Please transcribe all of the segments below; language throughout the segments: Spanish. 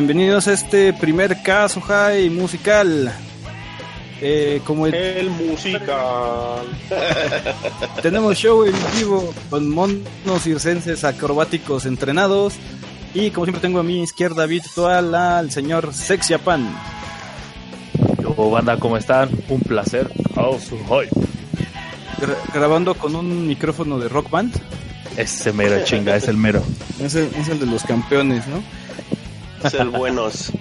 Bienvenidos a este primer caso high musical. Eh, como el, musical. Tenemos show en vivo con monos circenses acrobáticos entrenados. Y como siempre tengo a mi izquierda virtual al señor Sexy Japan. Yo, banda, ¿cómo están? Un placer. grabando con un micrófono de rock band. Ese mero chinga, es el mero. Es el, es el de los campeones, ¿no? Es el buenos.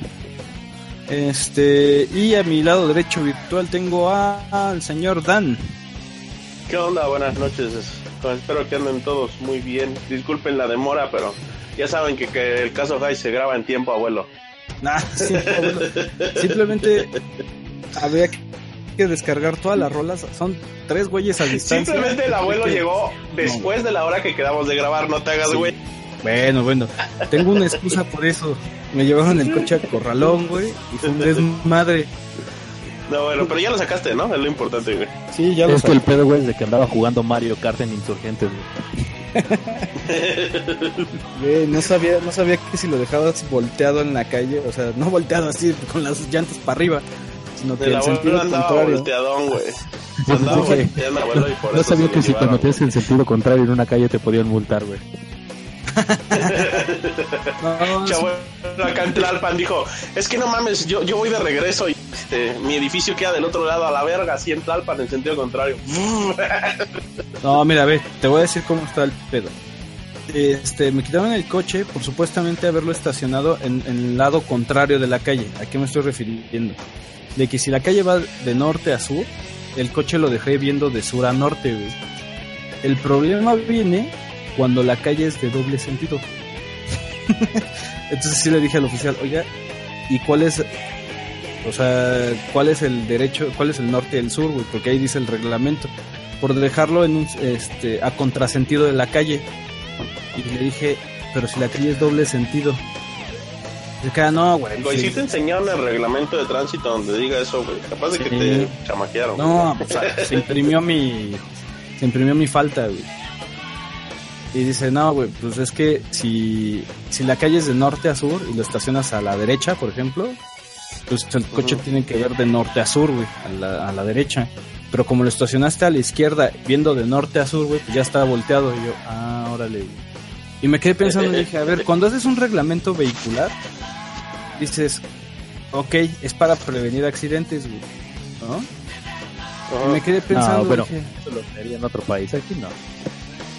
Este, y a mi lado derecho virtual tengo al señor Dan. ¿Qué onda? Buenas noches. Espero que anden todos muy bien. Disculpen la demora, pero ya saben que, que el caso High se graba en tiempo, abuelo. Nah, sí, Simplemente había que descargar todas las rolas. Son tres güeyes a distancia. Simplemente el abuelo llegó después de la hora que quedamos de grabar. No te hagas, güey. Bueno, bueno. Tengo una excusa por eso. Me llevaron el coche a Corralón, güey. Y fue un desmadre. No, bueno, pero ya lo sacaste, ¿no? Es lo importante, güey. Sí, ya lo Es que el pedo, güey, es de que andaba jugando Mario Kart en Insurgentes, güey. no sabía, no sabía que si lo dejabas volteado en la calle, o sea, no volteado así con las llantas para arriba, sino que el sentido contrario. Volteadón, güey. Andaba volteando, abuelo, y por no sabía que si cuando tienes el sentido contrario en una calle te podían multar, güey no, acá en Tlalpan dijo, es que no mames, yo, yo voy de regreso y este, mi edificio queda del otro lado a la verga, así en Tlalpan, en sentido contrario. no, mira, ve, te voy a decir cómo está el pedo. Este, me quitaron el coche por supuestamente haberlo estacionado en, el lado contrario de la calle. ¿A qué me estoy refiriendo? De que si la calle va de norte a sur, el coche lo dejé viendo de sur a norte, El problema viene cuando la calle es de doble sentido. Entonces sí le dije al oficial, oiga, ¿y cuál es, o sea, cuál es el derecho, cuál es el norte y el sur, güey? Porque ahí dice el reglamento. Por dejarlo en un, este, a contrasentido de la calle. Y le dije, pero si la calle es doble sentido. Y queda, no, güey. Güey, sí. te enseñaron el reglamento de tránsito donde diga eso, güey. Capaz de que te chamaquearon. No, o sea, se imprimió mi, se imprimió mi falta, güey. Y dice, no, güey, pues es que si, si la calle es de norte a sur y lo estacionas a la derecha, por ejemplo, pues el coche tiene que ver de norte a sur, güey, a la, a la derecha. Pero como lo estacionaste a la izquierda, viendo de norte a sur, güey, pues ya estaba volteado. Y yo, ah, órale. Y me quedé pensando y dije, a ver, cuando haces un reglamento vehicular, dices, ok, es para prevenir accidentes, güey, ¿no? Y me quedé pensando. No, pero eso lo en otro país, aquí no.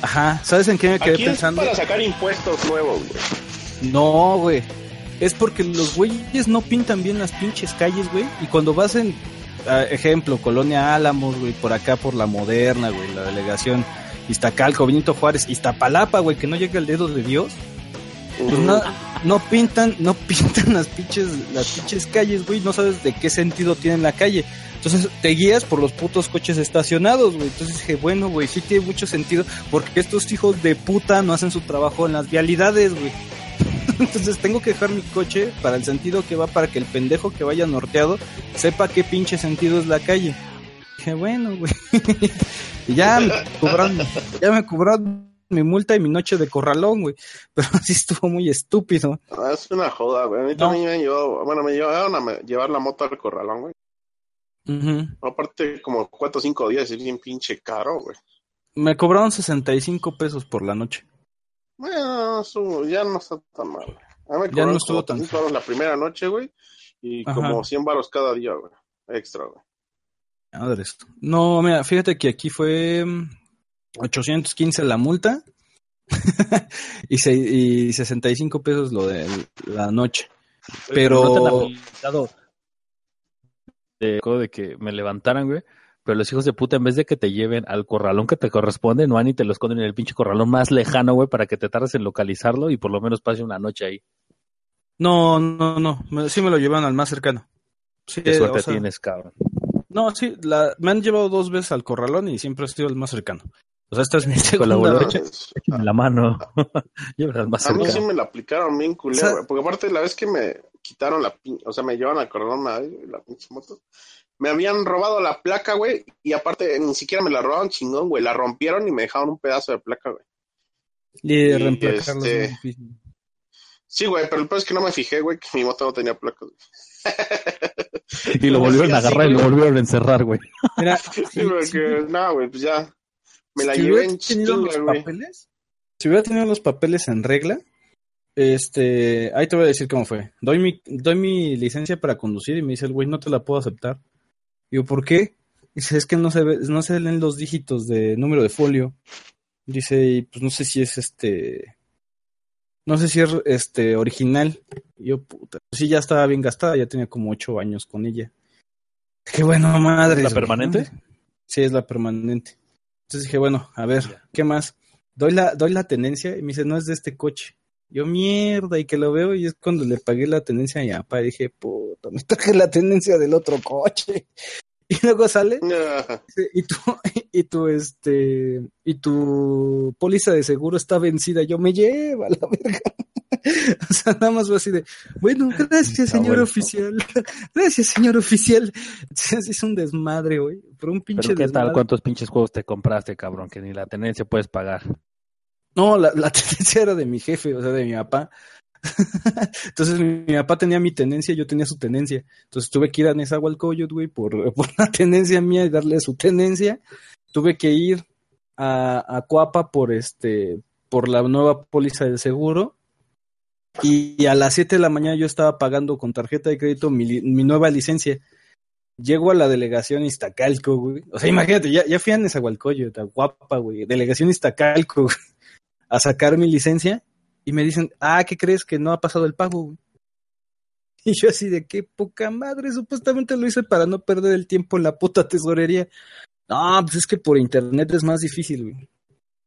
Ajá, ¿sabes en qué me quedé pensando? Es para sacar impuestos nuevos, güey. No, güey. Es porque los güeyes no pintan bien las pinches calles, güey. Y cuando vas en, ejemplo, Colonia Álamos, güey, por acá por la Moderna, güey, la delegación Iztacalco, Benito Juárez, Iztapalapa, güey, que no llega el dedo de Dios. Pues no, no pintan, no pintan las pinches, las pinches calles, güey, no sabes de qué sentido tiene la calle. Entonces te guías por los putos coches estacionados, güey. Entonces dije, bueno, güey, sí tiene mucho sentido porque estos hijos de puta no hacen su trabajo en las vialidades, güey. Entonces tengo que dejar mi coche para el sentido que va para que el pendejo que vaya norteado sepa qué pinche sentido es la calle. Dije, bueno, güey. y ya me cobraron, ya me cobraron mi multa y mi noche de corralón, güey. Pero así estuvo muy estúpido. Ah, es una joda, güey. A mí también me llevó, bueno, me llevaron a llevar la moto al corralón, güey. Aparte, como cuatro o cinco días es bien pinche caro, güey. Me cobraron 65 pesos por la noche. Bueno, ya no está tan mal. ya no estuvo tan caro. la primera noche, güey. Y como 100 baros cada día, güey. Extra, güey. No, mira, fíjate que aquí fue 815 mm, la multa y, se, y 65 pesos lo de la noche. Pero de, que me levantaran, güey. Pero los hijos de puta, en vez de que te lleven al corralón que te corresponde, no van y te lo esconden en el pinche corralón más lejano, güey, para que te tardes en localizarlo y por lo menos pase una noche ahí. No, no, no. Sí me lo llevan al más cercano. Sí, Qué suerte tienes, cabrón. No, sí, la, me han llevado dos veces al corralón y siempre ha sido el más cercano. O sea, esta es mi segunda vez. En la mano. al más cercano. A mí sí me la aplicaron bien culero, porque aparte la vez que me quitaron la, o sea, me llevan al corralón la pinche moto. Me habían robado la placa, güey, y aparte ni siquiera me la robaron chingón, güey, la rompieron y me dejaron un pedazo de placa, güey. Y, reemplazarlo este, Sí, güey, pero el problema es que no me fijé, güey, que mi moto no tenía placas. y lo volvieron a agarrar y lo volvieron a encerrar, güey. Mira, sí, porque, no, güey, pues ya. Me la llevé en chinga, güey. Si hubiera tenido los papeles en regla, este, ahí te voy a decir cómo fue. Doy mi, doy mi licencia para conducir y me dice el güey, no te la puedo aceptar. Digo, ¿por qué? Dice, es que no se, ve, no se leen los dígitos de número de folio. Dice, y pues no sé si es este, no sé si es este original. yo, puta, sí, ya estaba bien gastada, ya tenía como ocho años con ella. Qué bueno, madre. ¿La permanente? Sí, es la permanente. Entonces dije, bueno, a ver, ¿qué más? Doy la, doy la tenencia y me dice, no es de este coche. Yo, mierda, y que lo veo y es cuando le pagué la tenencia a mi papá. Y dije, puta, me traje la tenencia del otro coche. Y luego sale y tu, y tu, este, y tu póliza de seguro está vencida. Yo me llevo a la verga. o sea, nada más fue así de, bueno, gracias, señor oficial. gracias, señor oficial. es un desmadre, güey. Por un pinche ¿Pero qué tal? ¿Cuántos pinches juegos te compraste, cabrón? Que ni la tenencia puedes pagar. No, la, la tenencia era de mi jefe, o sea, de mi papá. Entonces mi, papá tenía mi tenencia, yo tenía su tenencia. Entonces tuve que ir a Nezahualcóyotl, güey, por, por la tenencia mía y darle su tenencia. Tuve que ir a, a por este, por la nueva póliza de seguro. Y, a las 7 de la mañana yo estaba pagando con tarjeta de crédito mi, mi nueva licencia. Llego a la delegación Iztacalco, güey. O sea, imagínate, ya, ya fui a Nezahualcóyotl, guapa, güey. Delegación Iztacalco, a sacar mi licencia y me dicen, ah, ¿qué crees que no ha pasado el pago? Y yo así de qué poca madre, supuestamente lo hice para no perder el tiempo en la puta tesorería. No, pues es que por internet es más difícil, güey.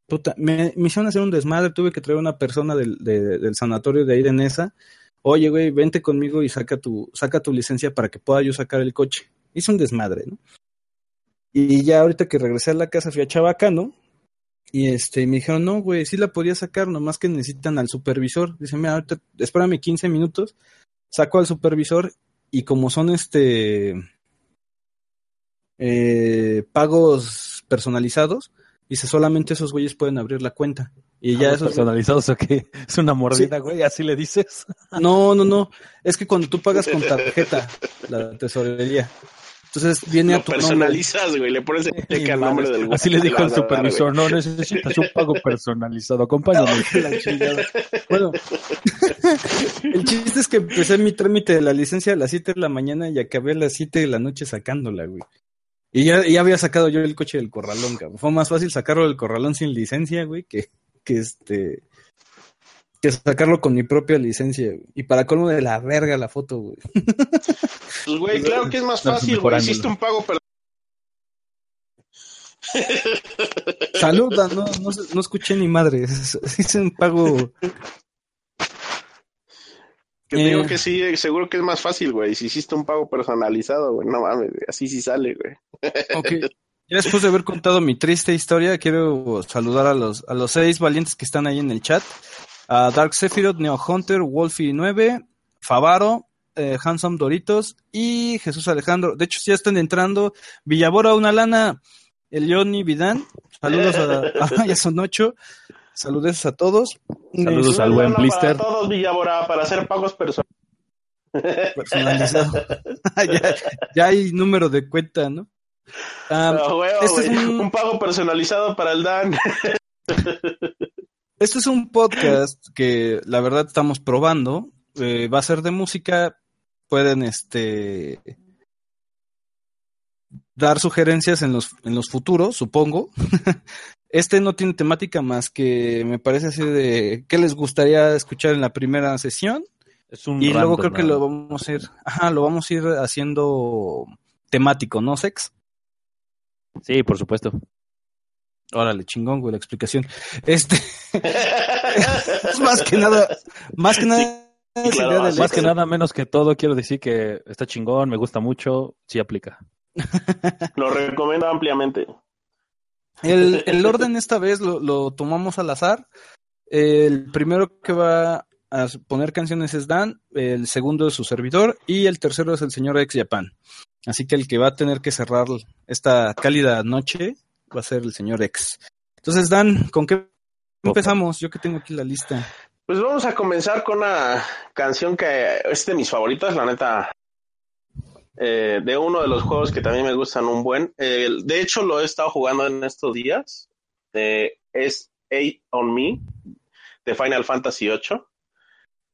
Puta, me, hicieron hacer un desmadre, tuve que traer una persona del, del sanatorio de ahí de Nesa. Oye, güey, vente conmigo y saca tu, saca tu licencia para que pueda yo sacar el coche. Hice un desmadre, ¿no? Y ya ahorita que regresé a la casa fui a Chabacano y este, me dijeron, no, güey, sí la podía sacar, nomás que necesitan al supervisor. Dice, mira, ahorita, espérame 15 minutos, saco al supervisor y como son este eh, pagos personalizados, dice, solamente esos güeyes pueden abrir la cuenta. Y ya esos personalizados o qué? Es una mordida, güey, así le dices. No, no, no. Es que cuando tú pagas con tarjeta, la tesorería, entonces viene a tu personalizas, güey, le pones el nombre del Así le dijo el supervisor, no necesitas un pago personalizado, acompáñame. bueno, el chiste es que empecé mi trámite de la licencia a las 7 de la mañana y acabé a las 7 de la noche sacándola, güey. Y ya, ya había sacado yo el coche del corralón, cabrón. Fue más fácil sacarlo del corralón sin licencia, güey, que, que este que sacarlo con mi propia licencia. Y para colmo de la verga la foto, güey. Pues, güey, claro que es más fácil, güey. Hiciste un pago, pero... Saluda, no, no, no escuché ni madre. Hice un pago... Que digo eh. que sí, seguro que es más fácil, güey. Si hiciste un pago personalizado, güey, no mames, así sí sale, güey. Ok. Ya después de haber contado mi triste historia, quiero saludar a los, a los seis valientes que están ahí en el chat a Dark Sephiroth, Neo Hunter, Wolfie 9, Favaro, eh, Handsome Doritos y Jesús Alejandro. De hecho, ya están entrando. Villabora, una lana. El Johnny Vidán. Saludos a, ya son ocho. Saludos a todos. Saludos al buen Blister. Para todos, Villabora, para hacer pagos personales. Personalizado. ya, hay número de cuenta, ¿no? Ah, este es un... un pago personalizado para el Dan. Este es un podcast que la verdad estamos probando. Eh, va a ser de música. Pueden este dar sugerencias en los, en los futuros, supongo. este no tiene temática más que me parece así de qué les gustaría escuchar en la primera sesión. y luego creo que lo vamos a ir, ajá, lo vamos a ir haciendo temático, ¿no, Sex? Sí, por supuesto. Órale, chingón, güey, la explicación. Este. es más que nada. Más que nada. más que nada, menos que todo, quiero decir que está chingón, me gusta mucho, sí aplica. lo recomiendo ampliamente. El, el orden esta vez lo, lo, tomamos al azar. El primero que va a poner canciones es Dan, el segundo es su servidor y el tercero es el señor ex Japan. Así que el que va a tener que cerrar esta cálida noche va a ser el señor X. Entonces, Dan, ¿con qué empezamos? Yo que tengo aquí la lista. Pues vamos a comenzar con una canción que es de mis favoritas, la neta. Eh, de uno de los juegos que también me gustan un buen. Eh, de hecho, lo he estado jugando en estos días. Eh, es Eight on Me de Final Fantasy VIII.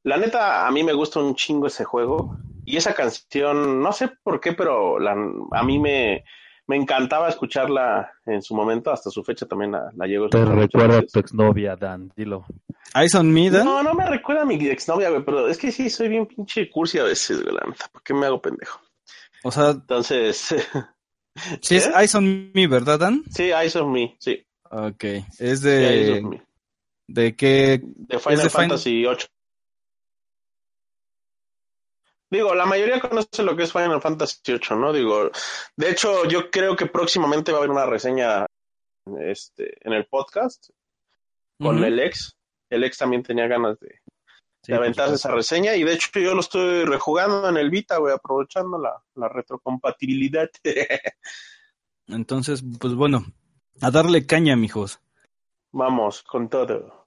La neta, a mí me gusta un chingo ese juego. Y esa canción, no sé por qué, pero a mí me, me encantaba escucharla en su momento, hasta su fecha también la, la llego a Te recuerda a tu exnovia, Dan, dilo. ¿Eyes on me, Dan? No, no me recuerda a mi exnovia, güey, pero es que sí, soy bien pinche cursi a veces, güey, la neta. ¿Por qué me hago pendejo? O sea... Entonces... sí, es Eyes on Me, ¿verdad, Dan? Sí, Eyes on Me, sí. Ok, es de... ¿De qué? De Final Fantasy VIII. Digo, la mayoría conoce lo que es Final Fantasy VIII, ¿no? Digo, de hecho, yo creo que próximamente va a haber una reseña este, en el podcast con el ex. El ex también tenía ganas de, aventarse esa reseña y de hecho yo lo estoy rejugando en el Vita, güey, aprovechando la, la retrocompatibilidad. Entonces, pues bueno, a darle caña, mijos. Vamos, con todo.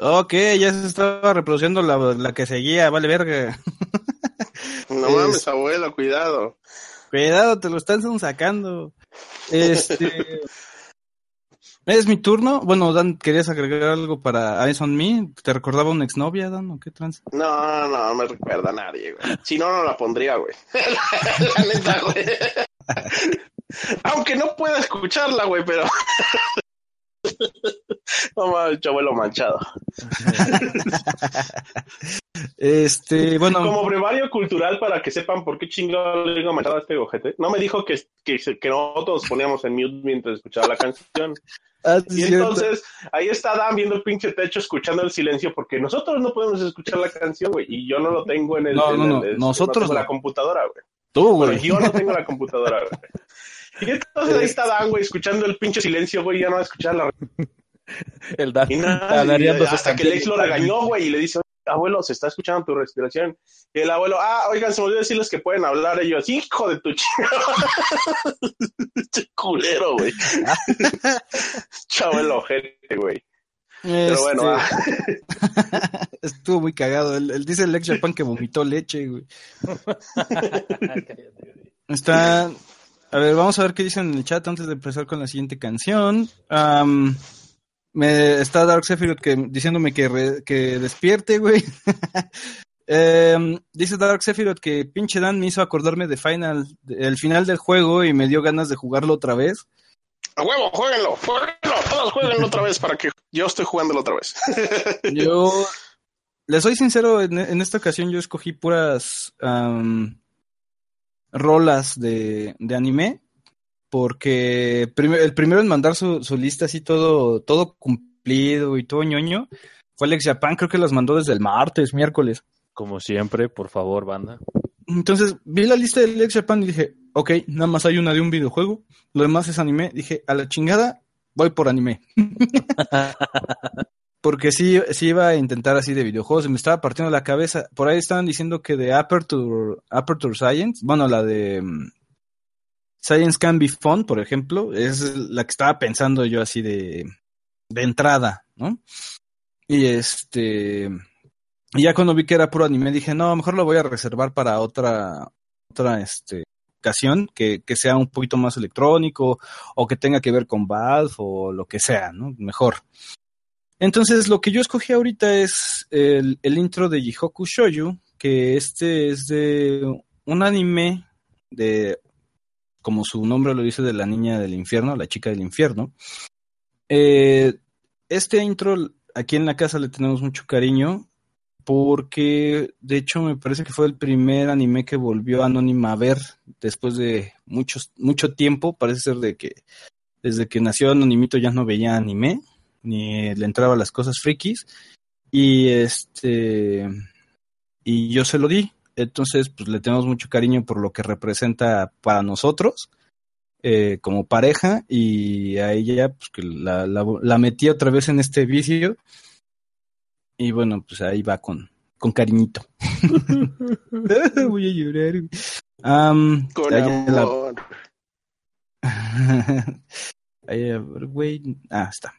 Ok, ya se estaba reproduciendo la, la que seguía, vale verga. No mames, abuelo, cuidado. Cuidado, te lo están sacando. Este. ¿Es mi turno? Bueno, Dan, ¿querías agregar algo para Eyes on Me? ¿Te recordaba una exnovia, Dan, o qué trans? No, no, no me recuerda a nadie, güey. Si no, no la pondría, güey. la neta, güey. Aunque no pueda escucharla, güey, pero... Vamos el chabuelo manchado. este, bueno. Como brevario cultural para que sepan por qué chingado le digo manchado a este ojete. No me dijo que, que, que nosotros poníamos en mute mientras escuchaba la canción. Ah, y entonces ahí está Dan viendo el pinche techo escuchando el silencio porque nosotros no podemos escuchar la canción, güey, y yo no lo tengo en el, no, no, no. nosotros la computadora, güey. Tú, güey. yo no tengo la computadora, güey. Y entonces ahí está Dan, güey, escuchando el pinche silencio, güey, ya no va a escuchar la... el Dan. Y nada, hasta que Lex lo regañó, güey, y le dice, abuelo, se está escuchando tu respiración. Y el abuelo, ah, oigan, se me olvidó decirles que pueden hablar ellos. Hijo de tu culero, güey. Chavo el ojete, güey. Pero bueno, este, ah. estuvo muy cagado. Él, dice el ex Japan que vomitó leche, güey. Está. A ver, vamos a ver qué dicen en el chat antes de empezar con la siguiente canción. me está Dark Sephiroth que, diciéndome que, que despierte, güey. Em, dice Dark Sephiroth que pinche Dan me hizo acordarme de Final, el final del juego y me dio ganas de jugarlo otra vez. A huevo, jueguenlo, jueguenlo, todos jueguenlo otra vez para que yo esté jugándolo otra vez. yo, les soy sincero, en, esta ocasión yo escogí puras rolas de, de, anime, porque el primero en mandar su, su, lista así todo, todo cumplido y todo ñoño fue Alex Japan, creo que las mandó desde el martes, miércoles. Como siempre, por favor, banda. Entonces vi la lista de Alex Japan y dije, ok, nada más hay una de un videojuego, lo demás es anime. Dije, a la chingada, voy por anime. Porque sí, sí iba a intentar así de videojuegos, me estaba partiendo la cabeza. Por ahí estaban diciendo que de Aperture, Aperture Science, bueno, la de mm, Science Can Be Fun, por ejemplo, es la que estaba pensando yo así de, de entrada, ¿no? Y este, y ya cuando vi que era puro anime, dije, no, mejor lo voy a reservar para otra, otra, este, ocasión, que, que sea un poquito más electrónico, o que tenga que ver con Valve, o lo que sea, ¿no? Mejor. Entonces, lo que yo escogí ahorita es el, intro de Jihoku Shoyu, que este es de un anime de, como su nombre lo dice, de la niña del infierno, la chica del infierno. Eh, este intro, aquí en la casa le tenemos mucho cariño porque de hecho me parece que fue el primer anime que volvió Anónima a ver después de muchos, mucho tiempo, parece ser de que desde que nació Anonimito ya no veía anime, ni le entraba las cosas frikis, y este, y yo se lo di, entonces pues le tenemos mucho cariño por lo que representa para nosotros, eh, como pareja, y a ella pues que la, la, la metí otra vez en este vicio, y bueno, pues ahí va con, con cariñito. Voy a llorar. Um, con amor. La... ahí, güey. Ah, está.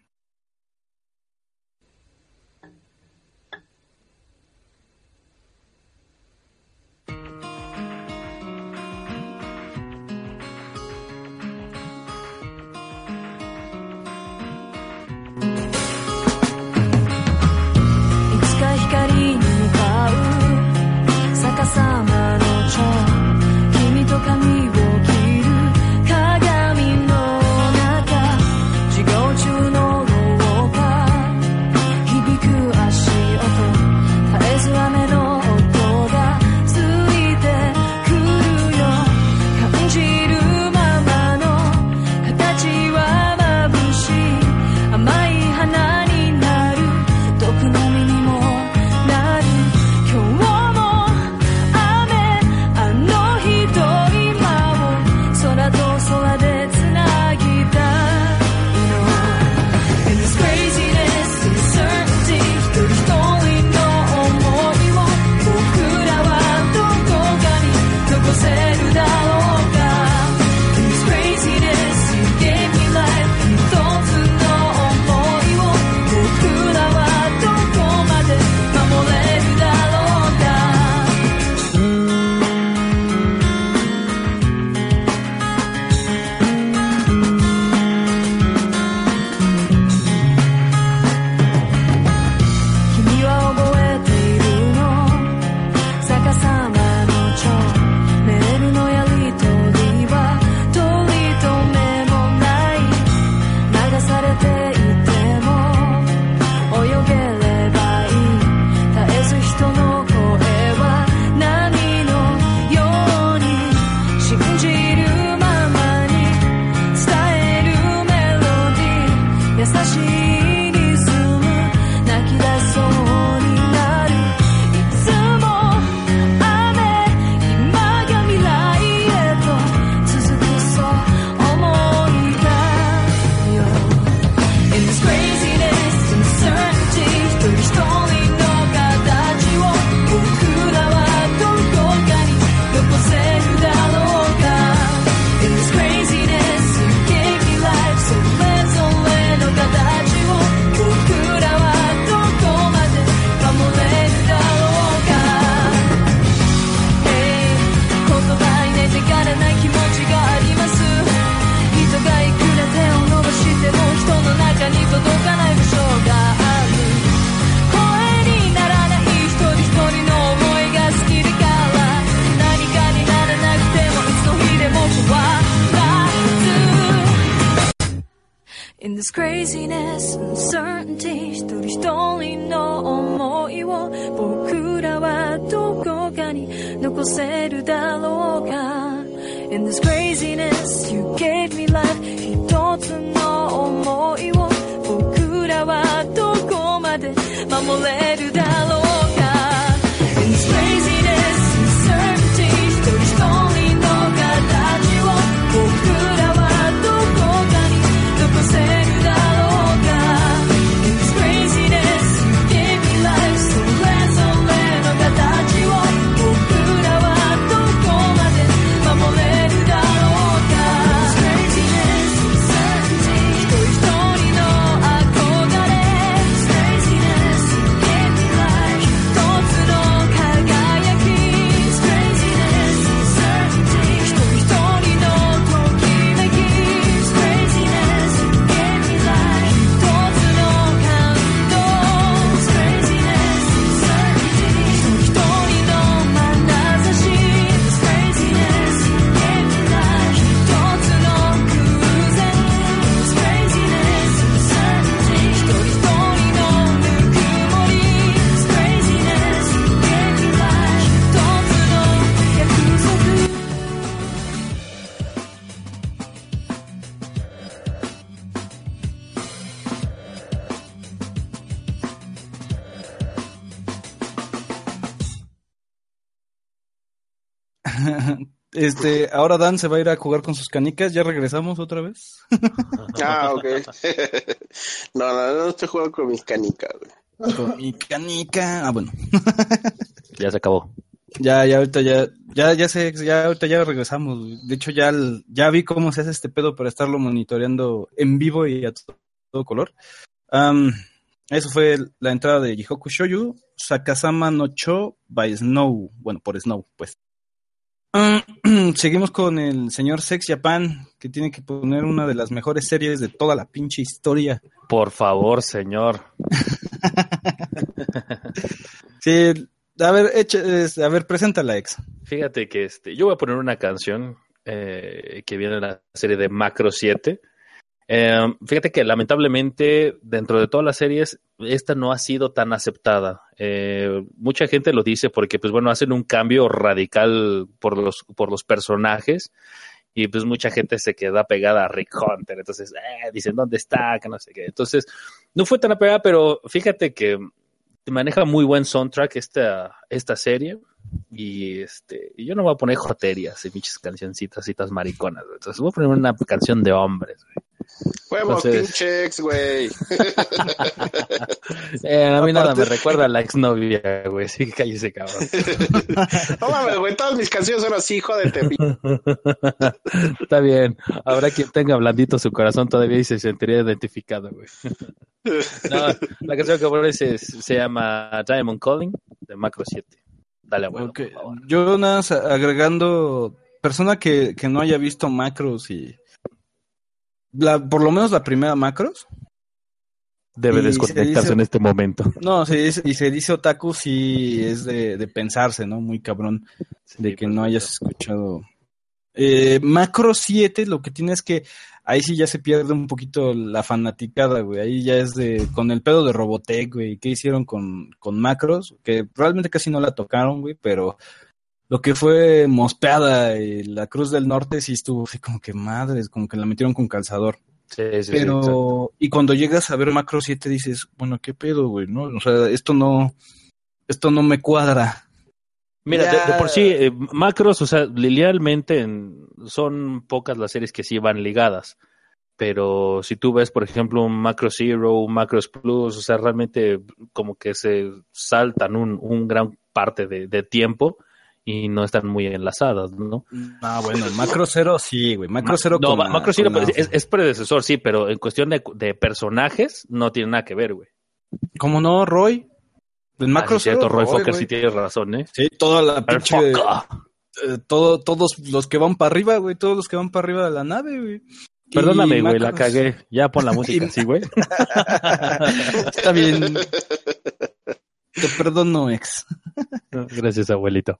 Este, ahora Dan se va a ir a jugar con sus canicas. ¿Ya regresamos otra vez? Ah, ok. no, no, no estoy jugando con mis canicas, güey. con mi canica. Ah, bueno. Ya se acabó. Ya, ya ahorita ya, ya, ya sé, ya ahorita ya regresamos. güey. De hecho, ya, el- ya vi cómo se hace este pedo para estarlo monitoreando en vivo y a to- todo color. Eso fue la entrada de Jihoku Shoyu, Sakasama no Cho by Snow. Bueno, por Snow, pues. Ah, seguimos con el señor Sex Japan, que tiene que poner una de las mejores series de toda la pinche historia. Por favor, señor. Sí, a ver, es- a ver, preséntala, ex. Fíjate que este, yo voy a poner una canción eh, que viene de la serie de Macro 7. Eh, fíjate que lamentablemente dentro de todas las series esta no ha sido tan aceptada. Eh, mucha gente lo dice porque pues bueno hacen un cambio radical por los por los personajes y pues mucha gente se queda pegada a Rick Hunter. Entonces eh, dicen dónde está que no sé qué. Entonces no fue tan apegada, pero fíjate que maneja muy buen soundtrack esta esta serie. Y este, yo no voy a poner joterias y pinches cancioncitas, citas mariconas. Entonces voy a poner una canción de hombres. güey. Huevos, Entonces- pinche ex, güey. Eh, a mí nada me recuerda a la exnovia, güey. Sí, que cállese, cabrón. No mames, güey, todas mis canciones son así, jódete. Está bien. Habrá quien tenga blandito su corazón todavía y se sentiría identificado, güey. No, la canción que poner se, se llama Diamond Calling de Macro 7. Dale, favor. Yo nada más agregando, persona que, que no haya visto macros y la, por lo menos la primera macros, Debe y desconectarse dice- en este momento. no, se dice, y se dice otaku sí es de, de pensarse, ¿no? Muy cabrón de que no hayas escuchado. Eh, macro 7 lo que tiene es que ahí sí ya se pierde un poquito la fanaticada, güey. Ahí ya es de, con el pedo de Robotech, güey. ¿Qué hicieron con, con macros? Que realmente casi no la tocaron, güey, pero lo que fue Mospeada y la Cruz del Norte sí estuvo así como que madres, como que la metieron con calzador. Sí, sí. Pero, y cuando llegas a ver Macro 7 dices, bueno, ¿qué pedo, güey? ¿No? O sea, esto no, esto no me cuadra. Mira, de, de por sí, eh, macros, o sea, linealmente en- son pocas las series que sí van ligadas. Pero si tú ves, por ejemplo, un Macro Zero, un Macros Plus, o sea, realmente como que se saltan un, un gran parte de, de tiempo y no están muy enlazadas, ¿no? Ah, bueno, Macro Cero sí, güey. Macro Cero no, con Macro Zero con es, es predecesor, sí, pero en cuestión de, de personajes no tiene nada que ver, güey. ¿Cómo no, Roy? El Macro Ah, sí, cierto, Zero, Roy Fokker sí tienes razón, ¿eh? Sí, toda la pinche... Eh, todo, todos los que van para arriba, güey. Todos los que van para arriba de la nave, güey. Perdóname, güey, la cagué. Ya pon la música, sí, güey. Está bien. Te perdono, ex. Gracias, abuelito.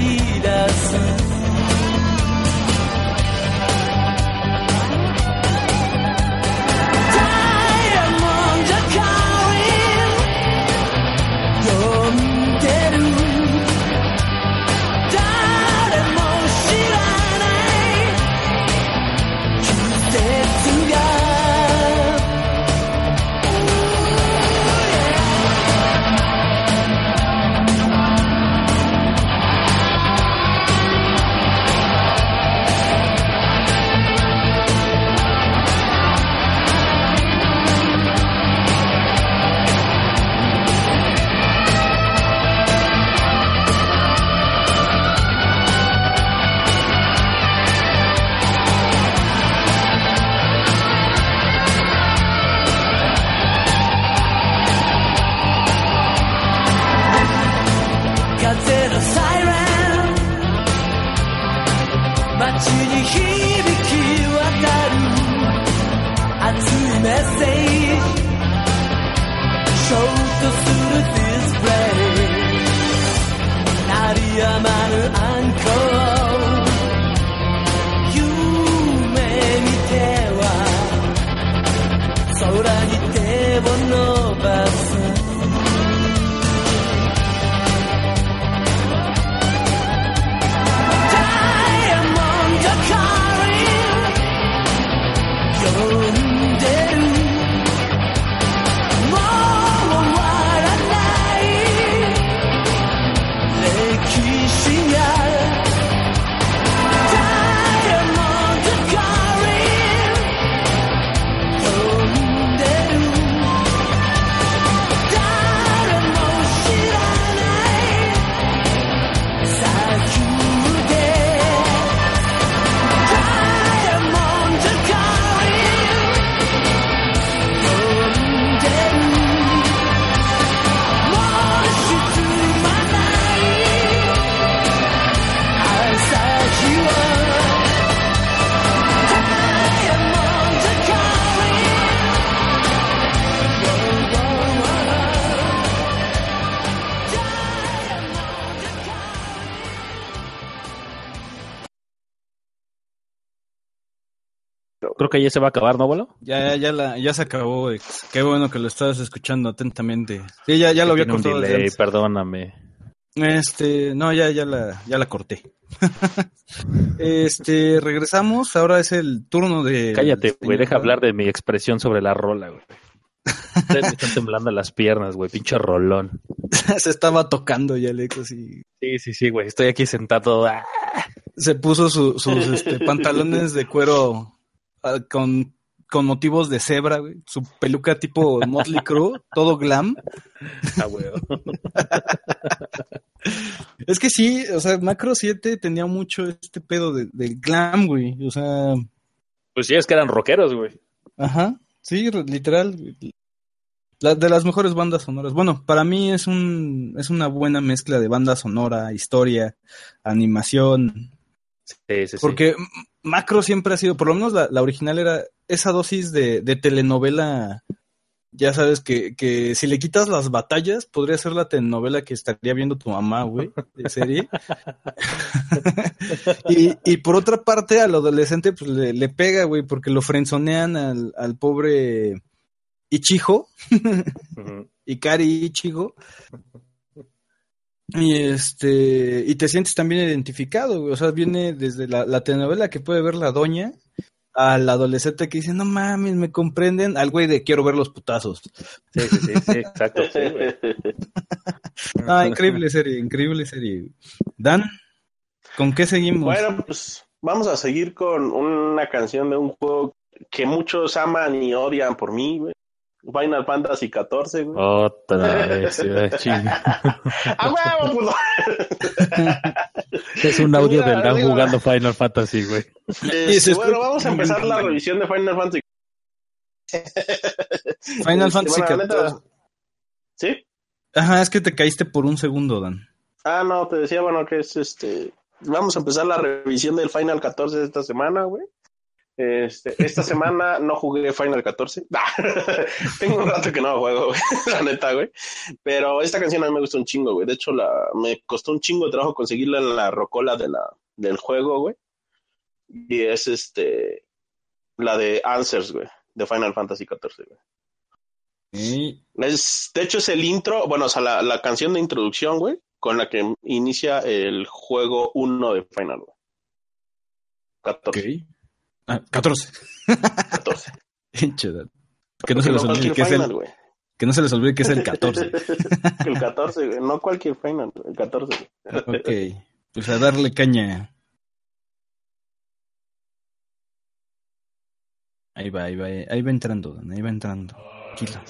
你的思。Ya se va a acabar, ¿no, abuelo? Ya, ya, la, ya se acabó, ex. Qué bueno que lo estabas escuchando atentamente. Sí, ya, ya lo había un cortado. desde delay, perdóname. Este, no, ya, ya la, ya la corté. este, regresamos. Ahora es el turno de. Cállate, güey, deja hablar de mi expresión sobre la rola, güey. Me están temblando las piernas, güey, pinche rolón. se estaba tocando ya el eco así. Sí, sí, sí, güey, estoy aquí sentado. ah, Se puso su- sus este, pantalones de cuero ah, con, con motivos de cebra, güey. Su peluca tipo Motley Crue, todo glam. ah. Es que sí, o sea, Macro 7 tenía mucho este pedo de, del glam, güey. O sea, Pues sí, es que eran rockeros, güey. ajá, sí, literal. La, de las mejores bandas sonoras. Bueno, para mí es un es una buena mezcla de banda sonora, historia, animación. Sí, sí, sí. Porque Macro siempre ha sido, por lo menos la, la original era esa dosis de, de telenovela. Ya sabes que, que si le quitas las batallas, podría ser la telenovela que estaría viendo tu mamá, güey, de serie. y, y por otra parte, al adolescente, pues le, le pega, güey, porque lo frenzonean al, al pobre Ichijo, Ujú. Ikari Ichigo. Y este, y te sientes también identificado, güey. O sea, viene desde la, la telenovela que puede ver la doña al adolescente que dice, no mames, me comprenden, al güey de quiero ver los putazos. Sí, sí, sí, sí, exacto. sí, güey. Ah, increíble serie, increíble serie. Dan, ¿con qué seguimos? Bueno, pues vamos a seguir con una canción de un juego que muchos aman y odian por mí, güey. Final Fantasy XIV, güey. Otra vez, chinga. ¡A huevo, puto! Es un audio del Dan jugando Final Fantasy, güey. Este, bueno, escucha vamos a empezar la revisión de Final Fantasy. Final Este, Fantasy bueno, la neta- XIV. ¿Sí? Ajá, es que te caíste por un segundo, Dan. Ah, no, te decía, bueno, que es este. vamos a empezar la revisión del Final 14 de esta semana, güey. Este, esta semana no jugué Final 14. Tengo un rato que no juego, güey, la neta, güey. Pero esta canción a mí me gusta un chingo, güey. De hecho, la, me costó un chingo de trabajo conseguirla en la rocola de la, del juego, güey. Y es este la de Answers, güey, de Final Fantasy 14, güey. Es, de hecho, es el intro, bueno, o sea, la, la canción de introducción, güey, con la que inicia el juego 1 de Final, güey. 14. Ok. Ah, 14. 14. que no se les olvide que es el, que no se les olvide que es el 14. el 14, güey. No cualquier Final, el 14. Güey. ok. Pues a darle caña. Ahí va, ahí va, ahí va entrando, ahí va entrando. Tranquilo.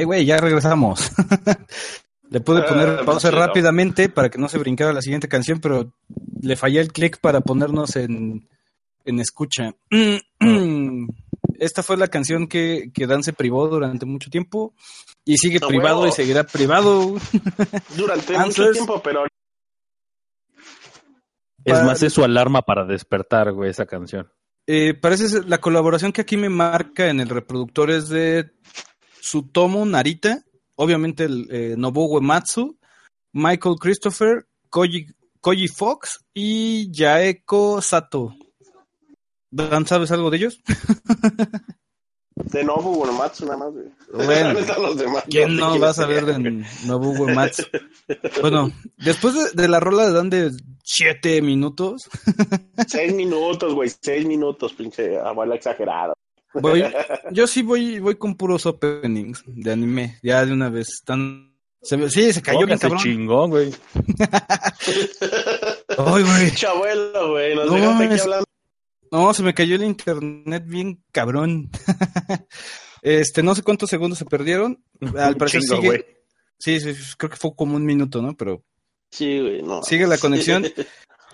Ay, güey, ya regresamos. le pude poner Ah, pausa chido. rápidamente para que no se brincara la siguiente canción, pero le fallé el clic para ponernos en, en escucha. Esta fue la canción que, que Dan se privó durante mucho tiempo y sigue A privado huevo. y seguirá privado. Durante Answers. mucho tiempo, pero Es Para- más, es su alarma para despertar, güey, esa canción. Eh, parece ser- la colaboración que aquí me marca en el reproductor es de Sutomo Narita, obviamente el eh, Nobuo Uematsu, Michael Christopher, Koji, Koji Fox y Yaeko Sato. Dan, ¿sabes algo de ellos? de nuevo, bueno, Matsu nada más. Bueno. Los demás ¿Quién no va a saber de Nobuo Uematsu? Bueno, después de, de la rola de Dan de 7 minutos, Seis minutos, güey, seis minutos, pinche abuela exagerada. Voy, yo sí voy, voy con puros openings de anime, ya de una vez. Están, se, ve- sí, se cayó bien cabrón. chingón, güey. Ay, güey. Nos No dejaste aquí mames. hablando. No, se me cayó el internet bien cabrón. este, no sé cuántos segundos se perdieron. Al parecer Chingo, sigue. güey. Sí, sí, creo que fue como un minuto, ¿no? Pero Sí, güey, no. sigue la conexión.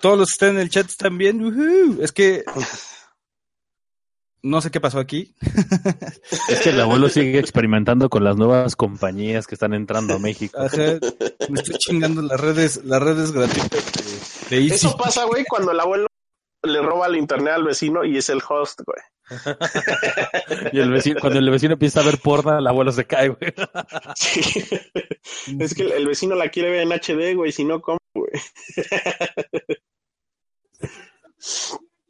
Todos los que están en el chat están bien. Es que no sé qué pasó aquí. Es que el abuelo sigue experimentando con las nuevas compañías que están entrando a México. Ajá, me estoy chingando las redes, las redes gratuitas de, de Easy. Eso pasa, güey, cuando el abuelo le roba el internet al vecino y es el host, güey. Y el vecino, cuando el vecino empieza a ver porno, el abuelo se cae, güey. Sí. Es que el, el vecino la quiere ver en HD, güey, si no, ¿cómo, güey?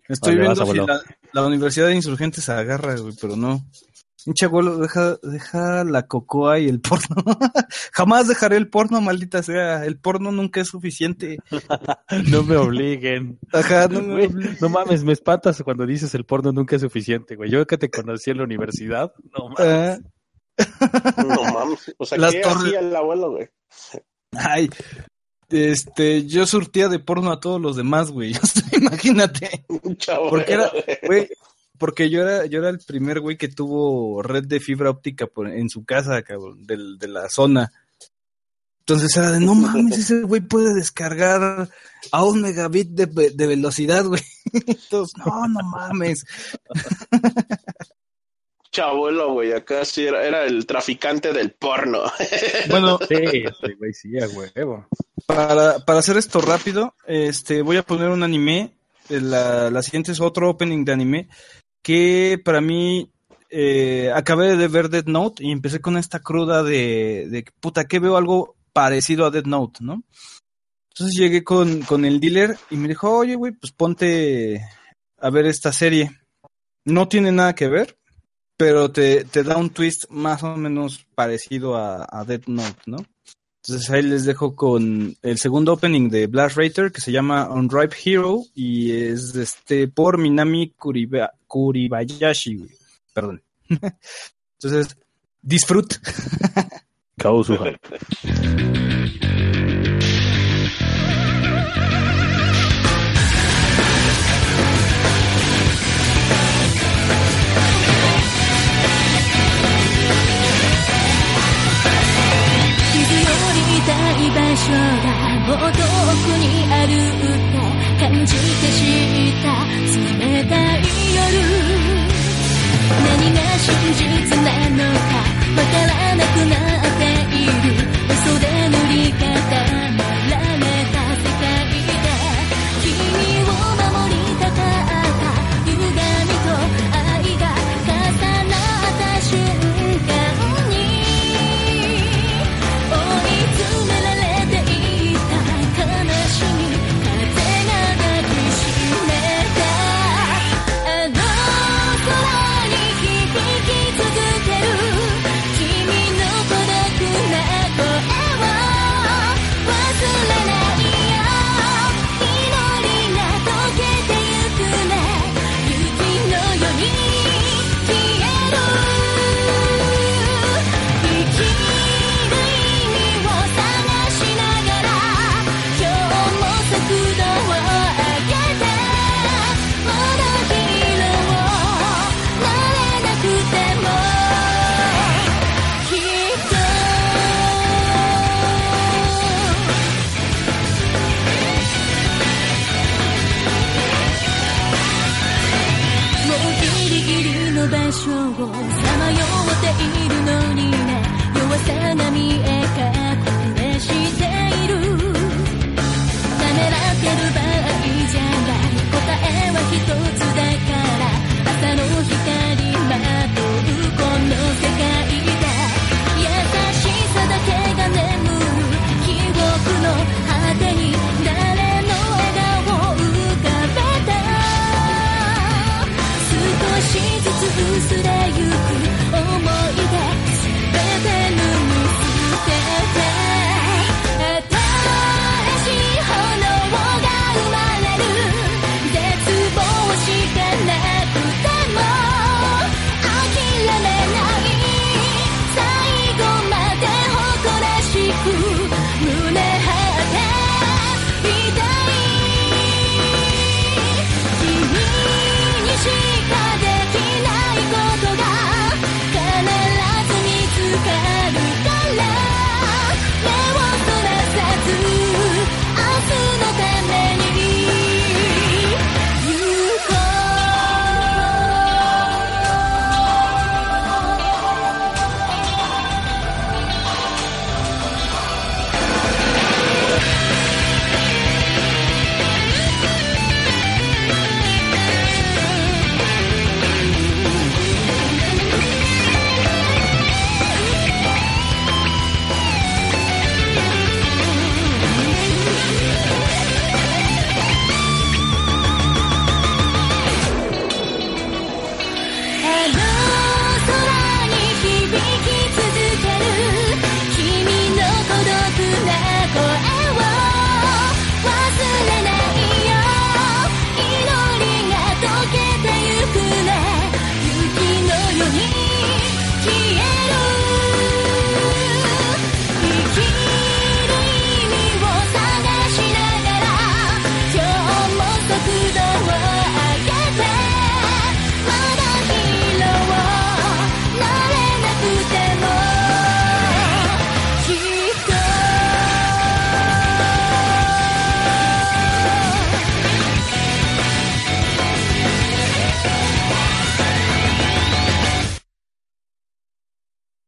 Estoy Vale, vas, viendo si la, la Universidad de Insurgentes se agarra, güey, pero no. Pinche abuelo, deja, deja la cocoa y el porno. Jamás dejaré el porno, maldita sea. El porno nunca es suficiente. No me obliguen. Ajá, no, Güey, me- no mames, me espantas cuando dices el porno nunca es suficiente, güey. Yo que te conocí en la universidad, no mames. Ah, No mames. O sea, Las ¿qué torres- hacía el abuelo, güey? ay, este, yo surtía de porno a todos los demás, güey. Imagínate. Chavo. Porque era, güey, porque yo era, yo era el primer güey que tuvo red de fibra óptica por- en su casa, cabrón, del, de la zona. Entonces era de, no mames, ese güey puede descargar a un megabit de, ve- de velocidad, güey. Entonces, no, no mames. Chabuelo, güey, acá sí era, era el traficante del porno. Bueno, Sí, sí, güey, sí, a huevo. Para, para hacer esto rápido, este, voy a poner un anime. Eh, La, siguiente es otro opening de anime que para mí eh, acabé de ver Dead Note y empecé con esta cruda de, de puta que veo algo parecido a Dead Note, ¿no? Entonces llegué con, con el dealer y me dijo, oye, güey, pues ponte a ver esta serie. No tiene nada que ver, pero te, te da un twist más o menos parecido a, a Dead Note, ¿no? Entonces ahí les dejo con el segundo opening de Blast Rater que se llama Unripe Hero y es este por Minami Kuriba- Kuribayashi. Perdón. Entonces, disfrut. もう遠くにあるって感じて知った冷たい夜。何が真実なのかわからなくなる。さが見え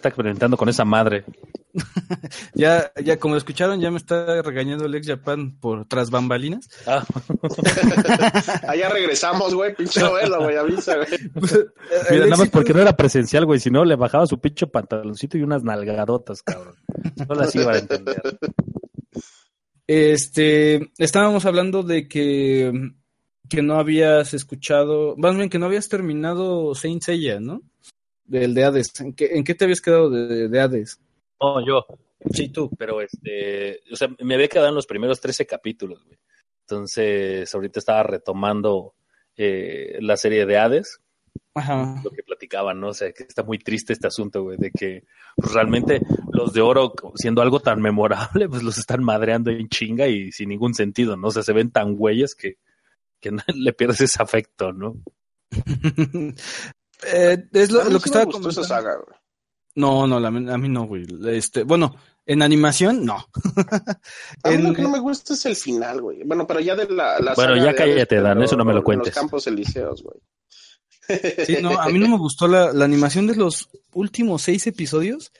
Está experimentando con esa madre. Ya, ya como escucharon, ya me está regañando el ex Japan por tras bambalinas. Ah, Allá regresamos, güey, pinche novela, güey, avisa, güey. mira, nada más porque no era presencial, güey. Si no, le bajaba su pinche pantaloncito y unas nalgadotas, cabrón. No las iba a entender. Este, estábamos hablando de que, que no habías escuchado, más bien que no habías terminado Saint Seiya, ¿no? Del de Hades. ¿En qué, en qué te habías quedado de, de Hades? No, yo. Sí, tú. Pero este, o sea, me había quedado en los primeros 13 capítulos, güey. Entonces, ahorita estaba retomando eh, la serie de Hades, Ajá. lo que platicaban, ¿no? O sea, que está muy triste este asunto, güey, de que pues, realmente los de oro, siendo algo tan memorable, pues los están madreando en chinga y sin ningún sentido, ¿no? O sea, se ven tan güeyes que, que le pierdes ese afecto, ¿no? Eh, es lo, A mí lo sí que me estaba gustó esa saga, güey. No, no, la- a mí no, güey. Este, bueno, en animación, no. A mí En- lo que no me gusta es el final, güey. Bueno, pero ya de la, la Bueno, saga ya de cállate, Hades, Dan, pero eso no me lo en cuentes. Los campos elíseos, güey. Sí, no, a mí no me gustó la, la animación de los últimos seis episodios.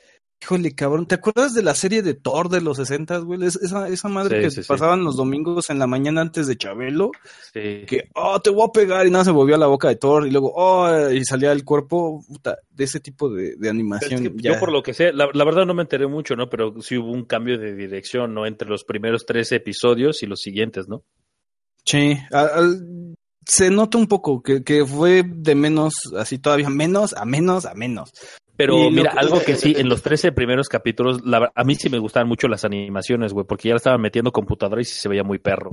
Híjole, cabrón, ¿te acuerdas de la serie de Thor de los 60, güey? Es- Esa, esa madre Sí, que sí, sí. pasaban los domingos en la mañana antes de Chabelo, Sí. que, oh, te voy a pegar y nada, se volvió a la boca de Thor y luego, oh, y salía el cuerpo, puta, de ese tipo de, de Es animación. que. Yo por lo que sé, la, la verdad no me enteré mucho, ¿no? Pero sí hubo un cambio de dirección, ¿no? Entre los primeros tres episodios y los siguientes, ¿no? Sí, al- al- se nota un poco que, que fue de menos, así todavía menos, a menos, a menos. Pero mira, que- algo que sí, en los 13 primeros capítulos, la a mí sí me gustaban mucho las animaciones, güey, porque ya le estaban metiendo computadora y sí se veía muy perro.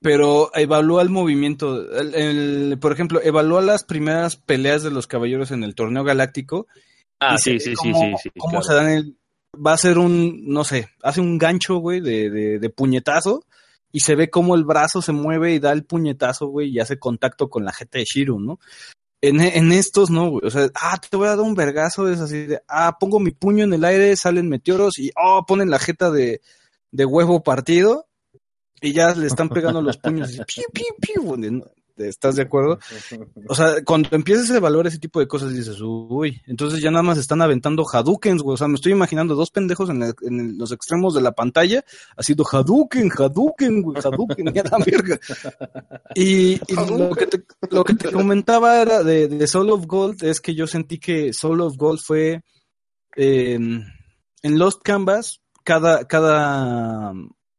pero evalúa el movimiento. El- el- por ejemplo, evalúa las primeras peleas de los caballeros en el torneo galáctico. Ah, sí, sí, sí, sí, sí. Cómo claro. se dan el. Va a ser un, no sé, hace un gancho, güey, de, de, de puñetazo. Y se ve cómo el brazo se mueve y da el puñetazo, güey, y hace contacto con la jeta de Shiro, ¿no? En, en estos, no, güey. O sea, ah, te voy a dar un vergazo, es así de, ah, pongo mi puño en el aire, salen meteoros y, oh, ponen la jeta de, de huevo partido y ya le están pegando los puños. y piu, piu, piu. ¿Estás de acuerdo? O sea, cuando empiezas a evaluar ese tipo de cosas dices, uy, entonces ya nada más están aventando Hadoukens, güey. O sea, me estoy imaginando dos pendejos en, en los extremos de la pantalla haciendo Hadouken, Hadouken, güey, Hadouken, ya la verga. Y, y lo, que te, lo que te comentaba era de, de Soul of Gold es que yo sentí que Soul of Gold fue eh, en Lost Canvas, cada, cada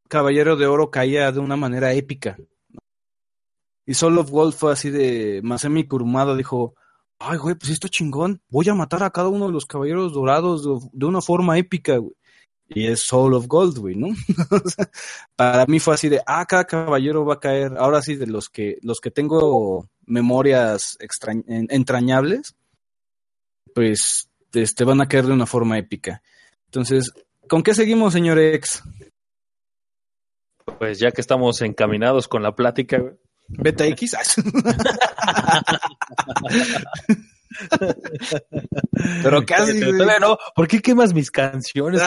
caballero de oro caía de una manera épica. Y Soul of Gold fue así de Masemi Kurumada dijo, ay güey, pues esto chingón, voy a matar a cada uno de los caballeros dorados de, una forma épica, güey. Y es Soul of Gold, güey, ¿no? Para mí fue así de, ah, cada caballero va a caer, ahora sí, de los que, los que tengo memorias entrañables, pues, este, van a caer de una forma épica. Entonces, ¿con qué seguimos, señor X? Pues ya que estamos encaminados con la plática, güey. ¿Beta X? Pero casi, Pero no, ¿por qué quemas mis canciones?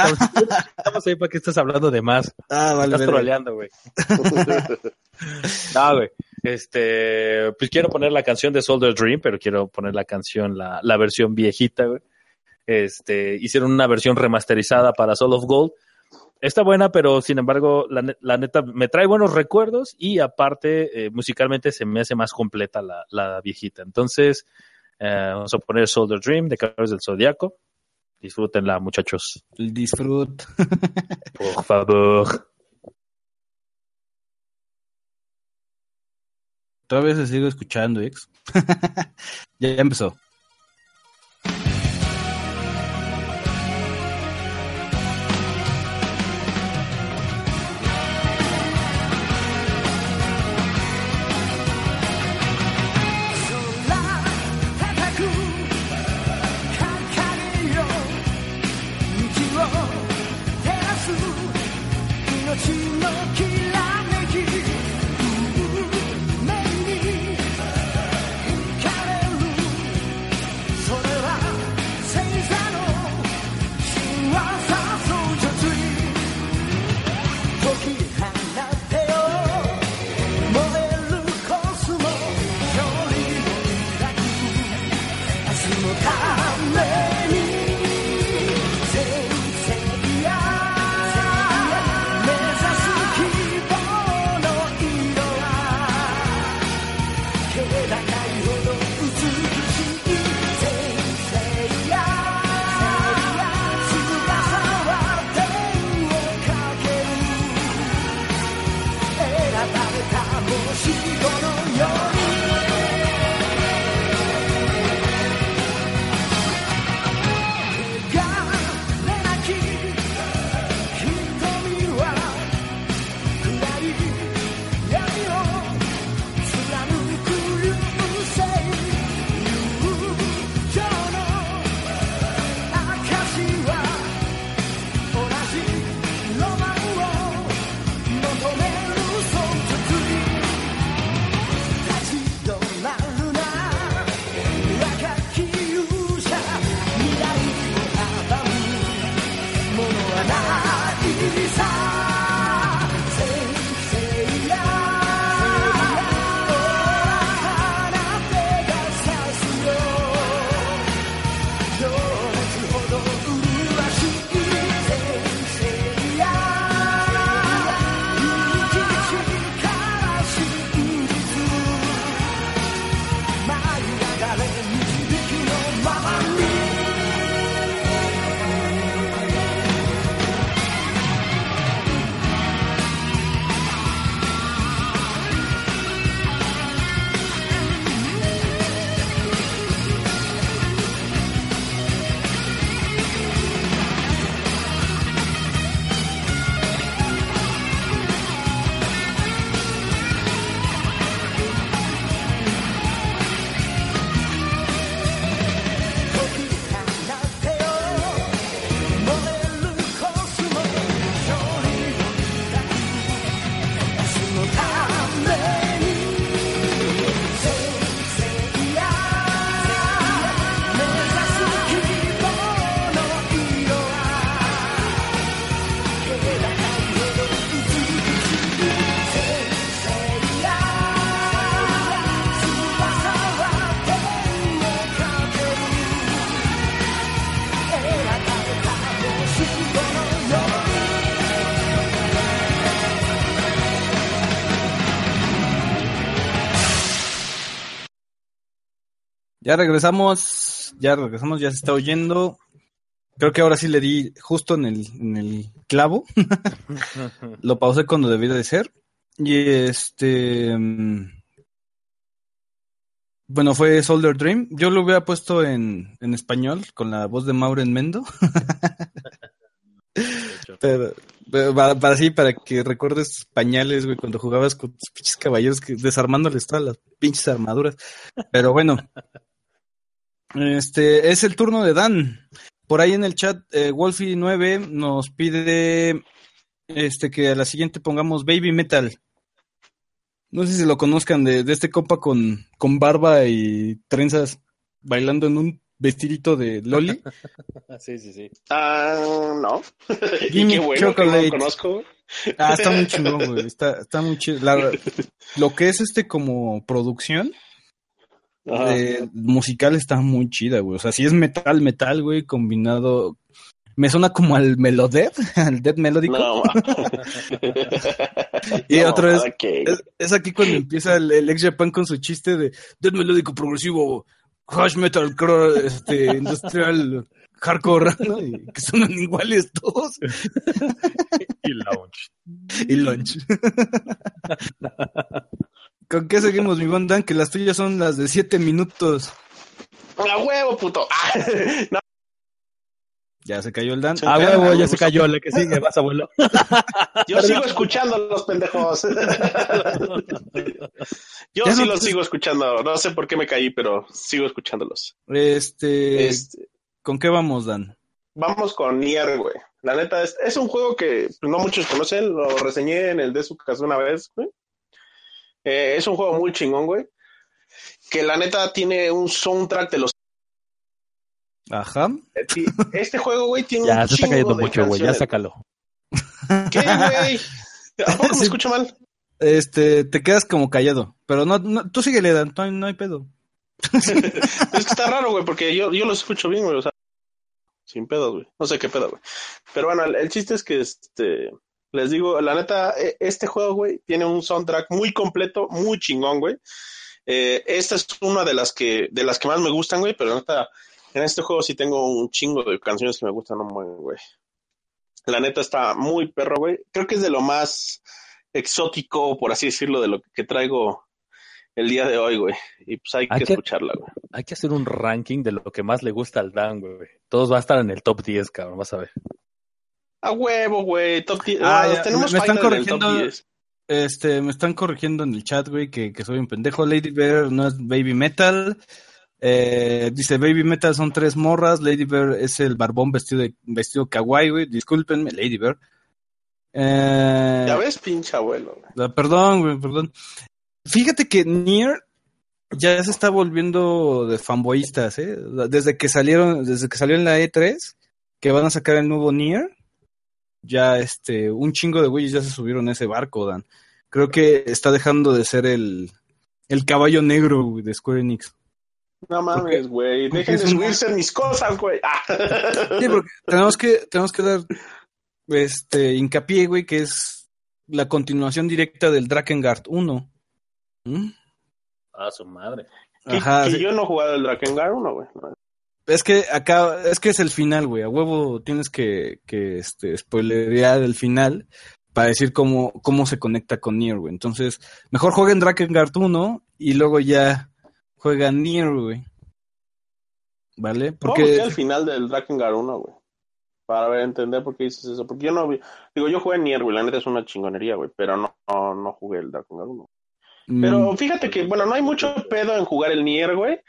Estamos ahí para que estás hablando de más. Ah, vale, Estás troleando, güey. No, güey. Este, pues quiero poner la canción de Soldier Dream, pero quiero poner la canción, la, la versión viejita, güey. Este, hicieron una versión remasterizada para Soul of Gold. Está buena, pero sin embargo, la, ne- la neta me trae buenos recuerdos y aparte, eh, musicalmente se me hace más completa la, la viejita. Entonces, eh, vamos a poner Soldier Dream de Caballeros del Zodiaco. Disfrútenla, muchachos. Disfrut. Por favor. Otra vez se sigo escuchando, X. ya, ya empezó. Ya regresamos, ya regresamos, ya se está oyendo. Creo que ahora sí le di justo en el, en el clavo. Lo pausé cuando debía de ser. Y este... mm, Bueno, fue Soldier Dream. Yo lo hubiera puesto en, en español con la voz de Mauren Mendo. Pero para, para sí, para que recuerdes pañales, güey, cuando jugabas con tus pinches caballeros que desarmándoles todas las pinches armaduras. Pero bueno. Este es el turno de Dan. Por ahí en el chat, eh, Wolfie9 nos pide este que a la siguiente pongamos Baby Metal. No sé si lo conozcan de, de este compa con, con barba y trenzas bailando en un vestidito de Loli. Sí, sí, sí. Ah, no. Y Gimme qué bueno que no chocolate. lo conozco. Ah, está muy chingón, güey. Está, está muy chido. La- lo que es este como producción Ajá. de musical está muy chida, güey. O sea, si es metal, metal, güey, combinado. Me suena como al Melodeath, al Death Melódico. No. Y No, otro es, aquí cuando empieza el, el ex Japan con su chiste de Death Melódico progresivo, hash metal, este, industrial, hardcore, ¿no? Y que suenan iguales todos. Y Lounge. y lunch. ¿Con qué seguimos, mi buen Dan? Que las tuyas son las de siete minutos. ¡A huevo, puto! Ah, no, Ya se cayó el Dan. Ah, huevo, ya se cayó. La que sigue, vas, abuelo. yo sigo escuchando a los pendejos. Yo Ya sí no los te- sigo escuchando. No sé por qué me caí, pero sigo escuchándolos. Este, Este, ¿con qué vamos, Dan? vamos con Nier, güey. La neta, es, es un juego que no muchos conocen. Lo reseñé en el de su casa una vez, güey. Eh, es un juego muy chingón, güey. Que la neta tiene un soundtrack de los... Ajá. Este juego, güey, tiene Ya, un se está cayendo de mucho, güey. Ya sácalo. ¿Qué, güey? ¿A poco me Sí. escucho mal? Este, te quedas como callado. Pero no, no tú síguele, Dan, no hay, no hay pedo. Es que está raro, güey, porque yo, yo los escucho bien, güey, o sea, sin pedos, güey. No sé qué pedo, güey. Pero bueno, el, el chiste es que, este, les digo, la neta, e- este juego, güey, tiene un soundtrack muy completo, muy chingón, güey. Eh, esta es una de las que, de las que más me gustan, güey, pero neta, en este juego sí tengo un chingo de canciones que me gustan, no muy, güey. La neta está muy perro, güey. Creo que es de lo más exótico, por así decirlo, de lo que traigo el día de hoy, güey. Y pues hay Hay que que- escucharla, güey. Hay que hacer un ranking de lo que más le gusta al Dan, güey. Todos va a estar en el top 10, cabrón. Vas a ver. A huevo, güey. Top 10. Ah, Ah, tenemos me están corrigiendo. 10. Este, me están corrigiendo en el chat, güey, que, que soy un pendejo. Lady Bear no es Baby Metal. Eh, dice Baby Metal son tres morras. Lady Bear es el barbón vestido de vestido kawaii, güey. Discúlpenme, Lady Bear. Eh, Ya ves, pinche abuelo. güey. Perdón, güey, perdón. Fíjate que Nier ya se está volviendo de fanboyistas, ¿eh? Desde que salieron, desde que salió en la E3, que van a sacar el nuevo Nier, ya este, un chingo de güeyes ya se subieron a ese barco, Dan. Creo que está dejando de ser el, el caballo negro güey, de Square Enix. No mames, güey. Dejen de subirse mis cosas, güey. Ah. Sí, porque tenemos que, tenemos que dar este hincapié, güey, que es la continuación directa del Drakengard 1. ¿Mm? A su madre. Que- Ajá, que sí. yo no he jugado el Drakengard 1, güey. No. Es que acá, es que es el final, güey. A huevo tienes que, que este, spoilerear el final para decir cómo, cómo se conecta con Nier, güey. Entonces, mejor jueguen Drakengard 1 y luego ya juegan Nier, güey. ¿Vale? Porque Porque al final del Drakengard 1, güey. Para ver, entender por qué dices eso. Porque yo no vi- Digo, yo jugué Nier, güey. La neta es una chingonería, güey. Pero no, no, no jugué el Drakengard 1. Pero mm, fíjate que, bueno, no hay mucho pedo en jugar el Nier, güey.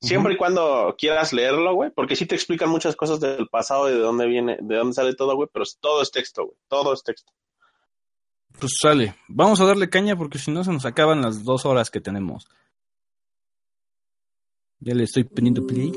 Siempre y cuando quieras leerlo, güey, porque sí te explican muchas cosas del pasado y de dónde viene, de dónde sale todo, güey, pero todo es texto, güey, todo es texto. pues sale. Vamos a darle caña porque si no se nos acaban las dos horas que tenemos. Ya le estoy poniendo play.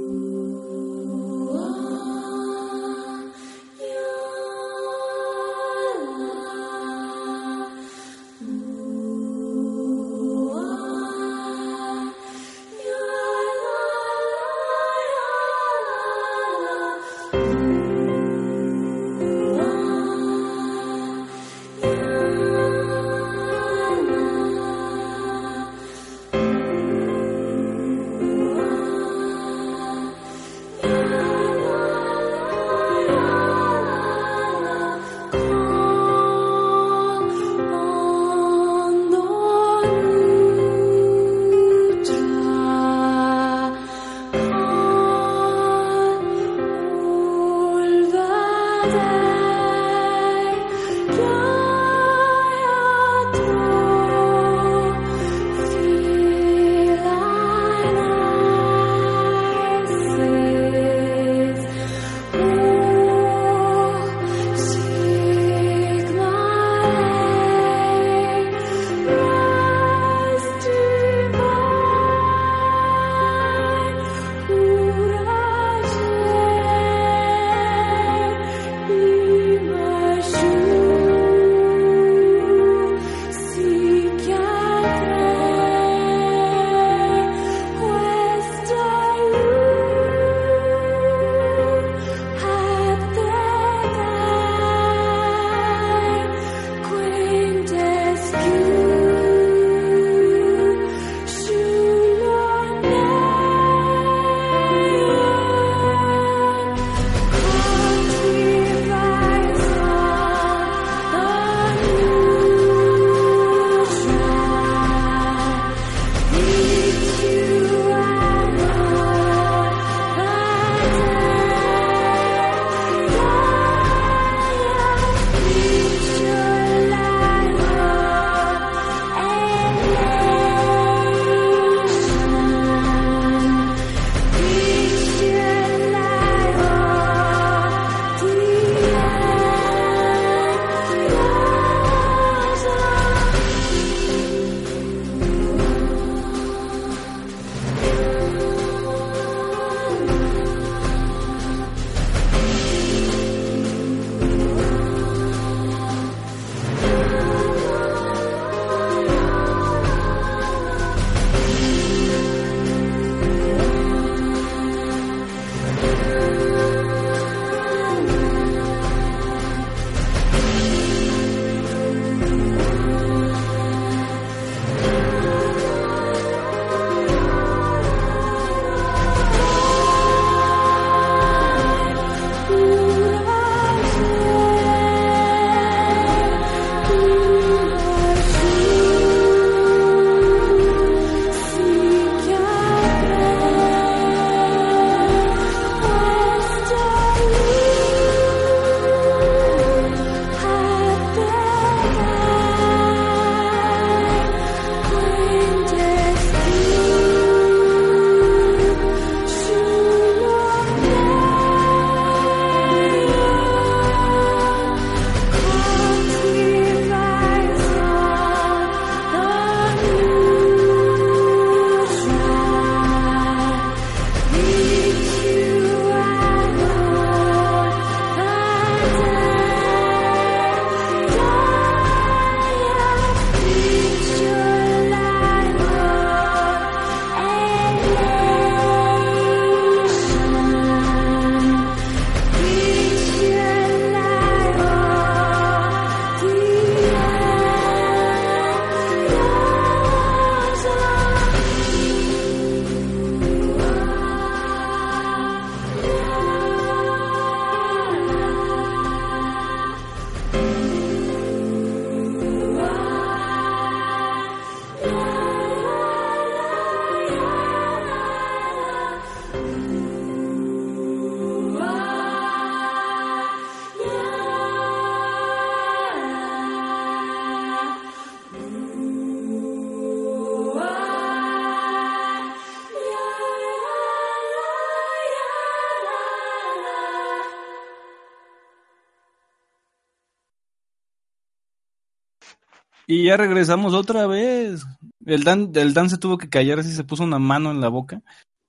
Y ya regresamos otra vez. El Dan, el Dan se tuvo que callar así se puso una mano en la boca.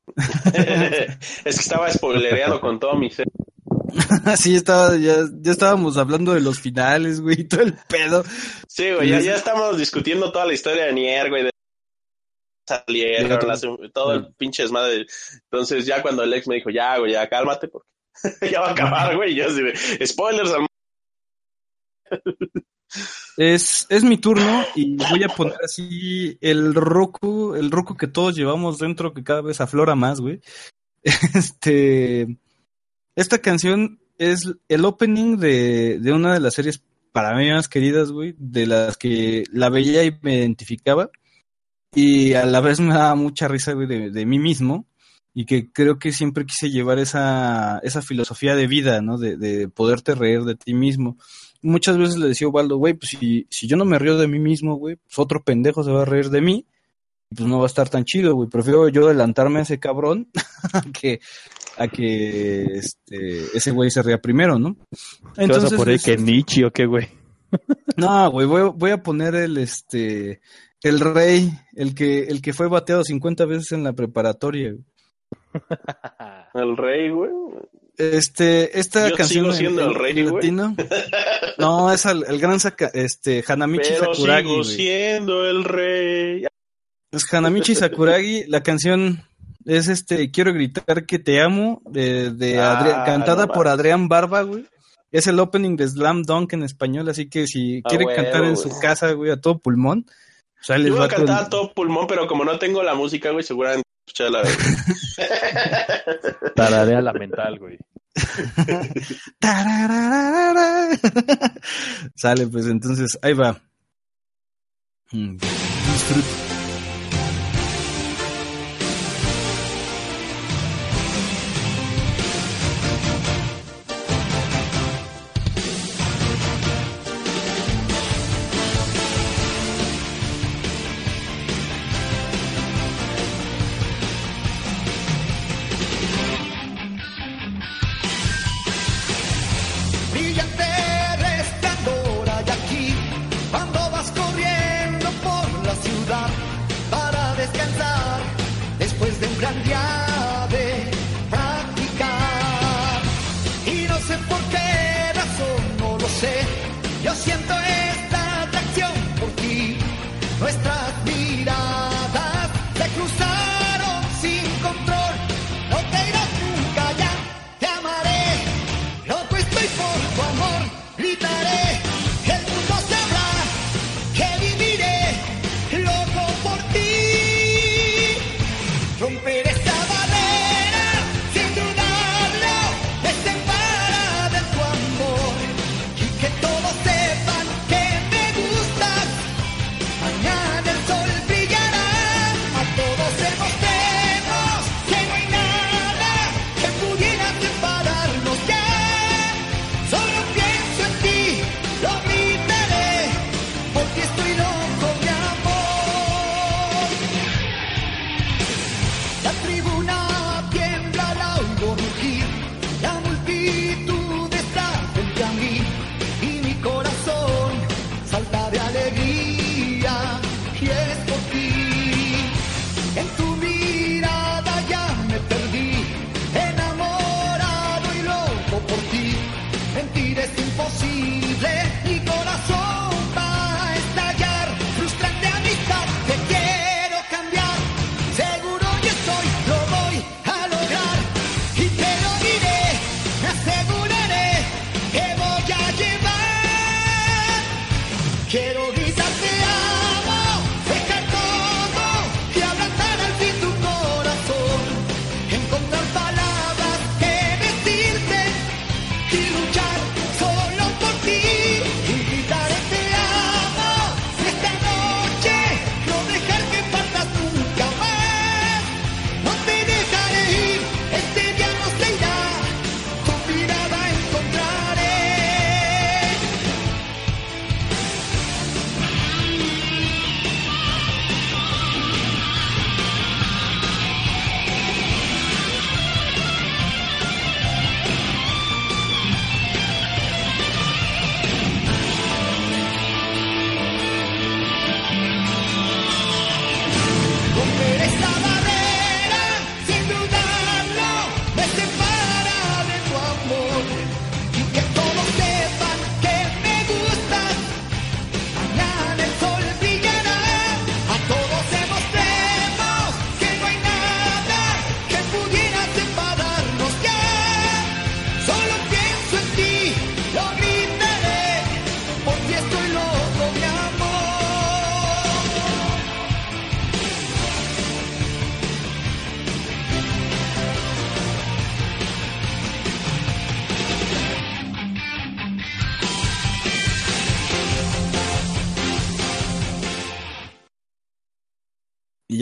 es que estaba spoilereado con todo mi ser. sí, estaba, ya, ya estábamos hablando de los finales, güey, todo el pedo. Sí, güey, ya, ya estamos discutiendo toda la historia de Nier, güey, de salieron, todo el pinche desmadre. Entonces ya cuando el ex me dijo, ya, güey, ya cálmate porque ya va a acabar, güey. Yo así, spoilers al es, es mi turno y voy a poner así el Roku, el Roku que todos llevamos dentro, que cada vez aflora más, güey. Este, esta canción es el opening de, de una de las series para mí más queridas, güey, de las que la veía y me identificaba. Y a la vez me daba mucha risa, güey, de, de mí mismo. Y que creo que siempre quise llevar esa, esa filosofía de vida, ¿no? De, de poderte reír de ti mismo muchas veces le decía Ubaldo, güey, pues si, si yo no me río de mí mismo, güey, pues otro pendejo se va a reír de mí, pues no va a estar tan chido, güey. Prefiero yo adelantarme a ese cabrón a que, a que este, ese güey se ría primero, ¿no? Entonces, ¿Qué vas a poner que Nietzsche o qué, güey? no, güey, voy, voy a poner el, este, el rey, el que, el que fue bateado 50 veces en la preparatoria. El rey, güey. Este, esta Yo canción sigo siendo el rey, güey. No, es el, el gran saca, este Hanamichi Pero Sakuragi. sigo güey. siendo el rey. Es Hanamichi Sakuragi, la canción es este Quiero gritar que te amo de, de Ah, cantada no por. Adrián Barba, güey. Es el opening de Slam Dunk en español, así que si Ah, quiere huevo, cantar en güey. su casa, güey, a todo pulmón, Yo voy a cantar a todo pulmón, pero como no tengo la música, güey, seguramente escucharla. Tararea la mental, güey. Sale, pues entonces, ahí va. Mm, disfruta.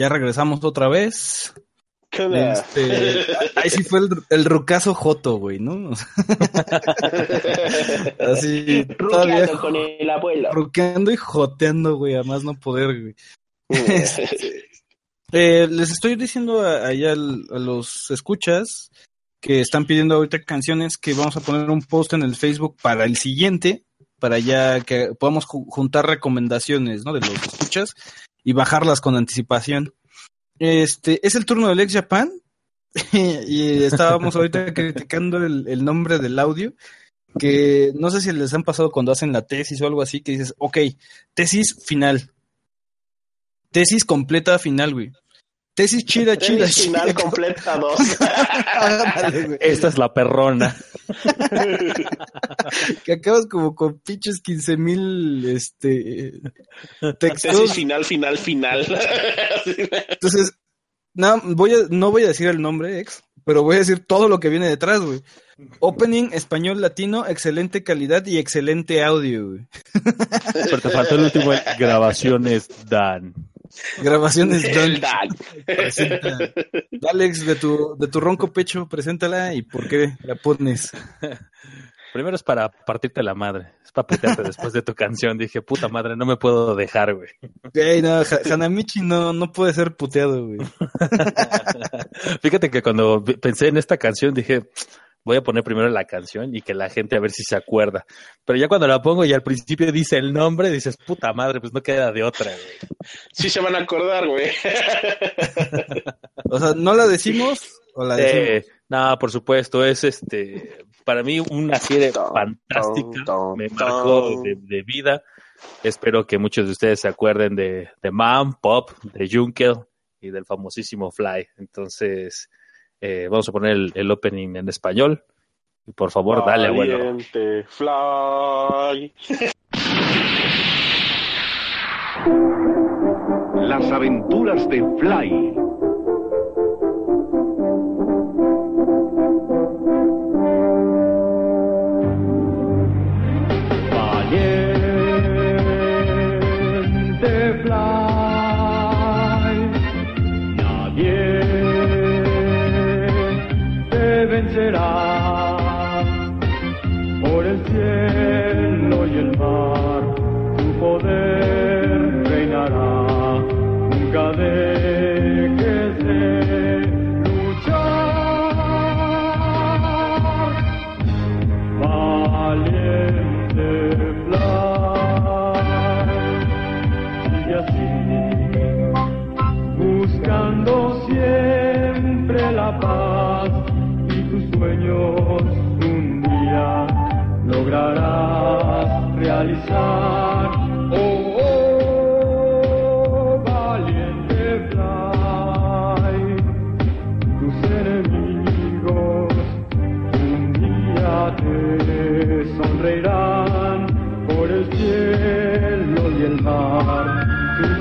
Ya regresamos otra vez. Este, ahí sí fue el, el rucazo Joto, güey, ¿no? Así, todavía con el abuelo. ruqueando y joteando, güey, a más no poder, güey. Este, eh, les estoy diciendo a- allá al- a los escuchas que están pidiendo ahorita canciones que vamos a poner un post en el Facebook para el siguiente, para ya que podamos ju- juntar recomendaciones, ¿no? De los escuchas y bajarlas con anticipación. Este, es el turno del Ex Japan y estábamos ahorita criticando el, el nombre del audio que no sé si les han pasado cuando hacen la tesis o algo así que dices, ok, tesis final. Tesis completa final, güey. Tesis chida, chida, Tenis final chida. completa dos. Esta es la perrona. que acabas como con pinches 15 mil este, Tesis textos. final, final, final. Entonces, no voy, a, no voy a decir el nombre, ex, pero voy a decir todo lo que viene detrás, güey. Opening español latino, excelente calidad y excelente audio, güey. Pero te faltó el último, grabaciones Dan. Grabaciones presenta. Alex, de tu, de tu ronco pecho, preséntala y por qué la pones. Primero es para partirte la madre. Es para putearte después de tu canción. Dije, puta madre, no me puedo dejar, güey. Ey, no, Ha- Hanamichi no, no puede ser puteado, güey. Fíjate que cuando pensé en esta canción dije, voy a poner primero la canción y que la gente a ver si se acuerda. Pero ya cuando la pongo y al principio dice el nombre, dices, puta madre, pues no queda de otra, güey. Sí se van a acordar, güey. O sea, ¿no la decimos o la decimos? Eh, no, por supuesto, es este, para mí una serie Tom, fantástica, tom, me tom, marcó de, de vida. Espero que muchos de ustedes se acuerden de, de Man, Pop, de Junkel y del famosísimo Fly. Entonces, eh, vamos a poner el, el opening en español. Y por favor, dale, abuelo. Valiente Fly. Las aventuras de Fly.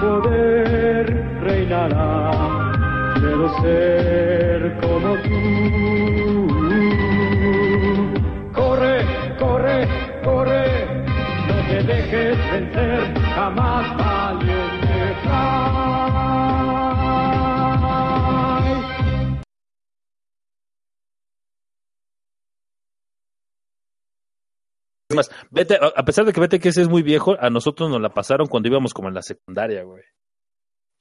Poder reinará. Quiero ser más, vete, a pesar de que vete que ese es muy viejo, a nosotros nos la pasaron cuando íbamos como en la secundaria, güey.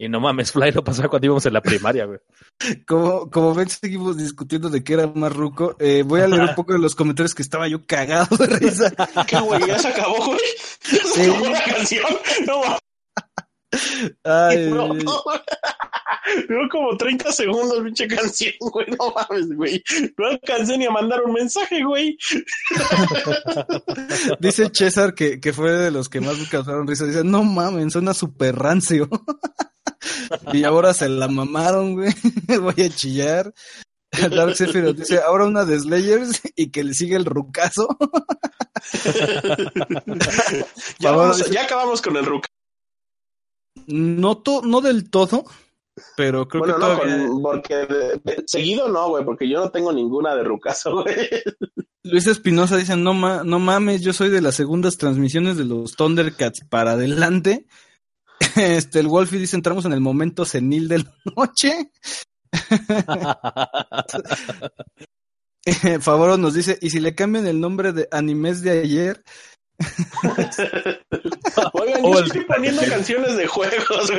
Y no mames, Fly lo pasaba cuando íbamos en la primaria, güey. Como, como ven, seguimos discutiendo de que era más ruco. Eh, voy a leer un poco de los comentarios que estaba yo cagado de risa. ¿Qué, güey? ¿Ya se acabó, güey? ¿Ya se Sí. acabó la canción? No, mames, Ay, no. Duró como 30 segundos, pinche canción, güey. No mames, güey. No alcancé ni a mandar un mensaje, güey. Dice César que, que fue de los que más me causaron risa. Dice, no mames, suena súper rancio. y ahora se la mamaron, güey. Voy a chillar. Dark Sephiroth dice, ahora una de Slayers y que le sigue el rucazo. Ya, vamos- acabamos con el Ruka. No, to- no del todo, pero creo Bueno, que no, todavía... con- porque de- de- seguido no, güey, porque yo no tengo ninguna de Rucazo, güey. Luis Espinosa dice, no, ma- no mames, yo soy de las segundas transmisiones de los Thundercats para adelante. Este, el Wolfie dice, entramos en el momento senil de la noche. Favoro nos dice, ¿y si le cambian el nombre de animes de ayer? Oigan, yo estoy poniendo canciones de juegos.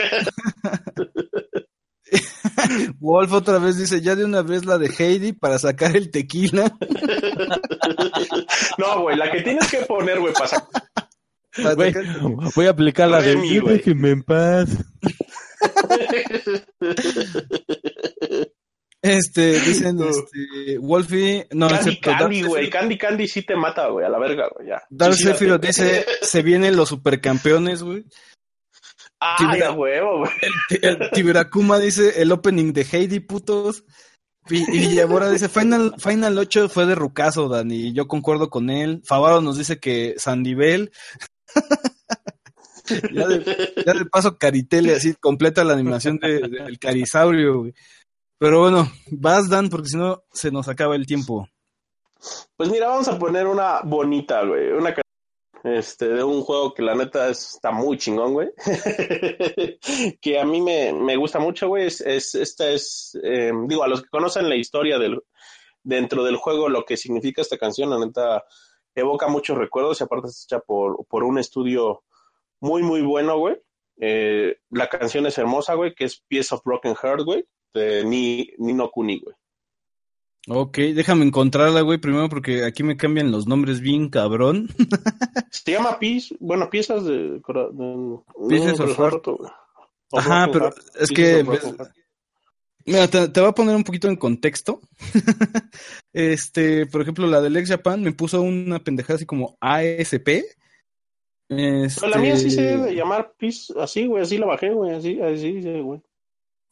Wolf otra vez dice, ya de una vez la de Heidi para sacar el tequila. no, güey, la que tienes que poner, güey, para sacar... Voy a aplicar la de güey. déjenme en paz. Este, dicen, este, Wolfie, no, Candy excepto Candy, güey. Candy Candy sí te mata, güey, a la verga, güey, ya. Dark Sí, sí, dice, se vienen los supercampeones, güey. Ah, huevo, güey. El Tiberakuma dice, el opening de Heidi, putos. Y, y Villamora dice, Final, Final 8 fue de Rucaso, Dani, y yo concuerdo con él. Favaro nos dice que Sandivel. ya, de, de paso Caritele, así completa la animación de- del Carisaurio. Pero bueno, vas, Dan, porque si no se nos acaba el tiempo. Pues mira, vamos a poner una bonita, güey. Una este, de un juego que la neta es- está muy chingón, güey. que a mí me, me gusta mucho, güey. Es, es- esta es, eh, digo, a los que conocen la historia del, dentro del juego, lo que significa esta canción, la neta evoca muchos recuerdos y aparte es hecha por, por un estudio muy, muy bueno, güey. Eh, la canción es hermosa, güey, que es Piece of Broken Heart, güey, de Ni, Nino Kuni, güey. Ok, déjame encontrarla, güey, primero porque aquí me cambian los nombres bien cabrón. Se llama Piece, bueno, piezas de... de Pieces no, of Heart. Ajá, pero Heart, es que. Mira, te, te voy a poner un poquito en contexto. este, por ejemplo, la del Ex Japan me puso una pendejada así como ASP. Este, Pero la mía sí se debe llamar Piece, así, güey, así la bajé, güey, así, así, sí, güey.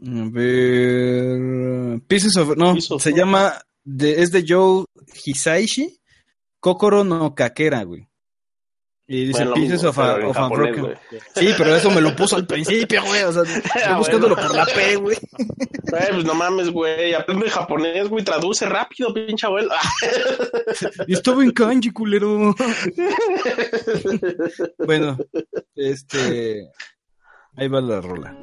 A ver. Pieces of. No, of se llama. De, es de Joe Hisaishi. Kokoro no Kakera, güey. Y dice Bueno, Pieces of a, of japonés. Sí, pero eso me lo puso al principio, güey. O sea, estoy buscándolo por la P, güey. Güey, pues no mames, güey, aprende japonés, güey, traduce rápido, pinche abuelo. Estaba en kanji, culero. bueno, este. Ahí va la rola.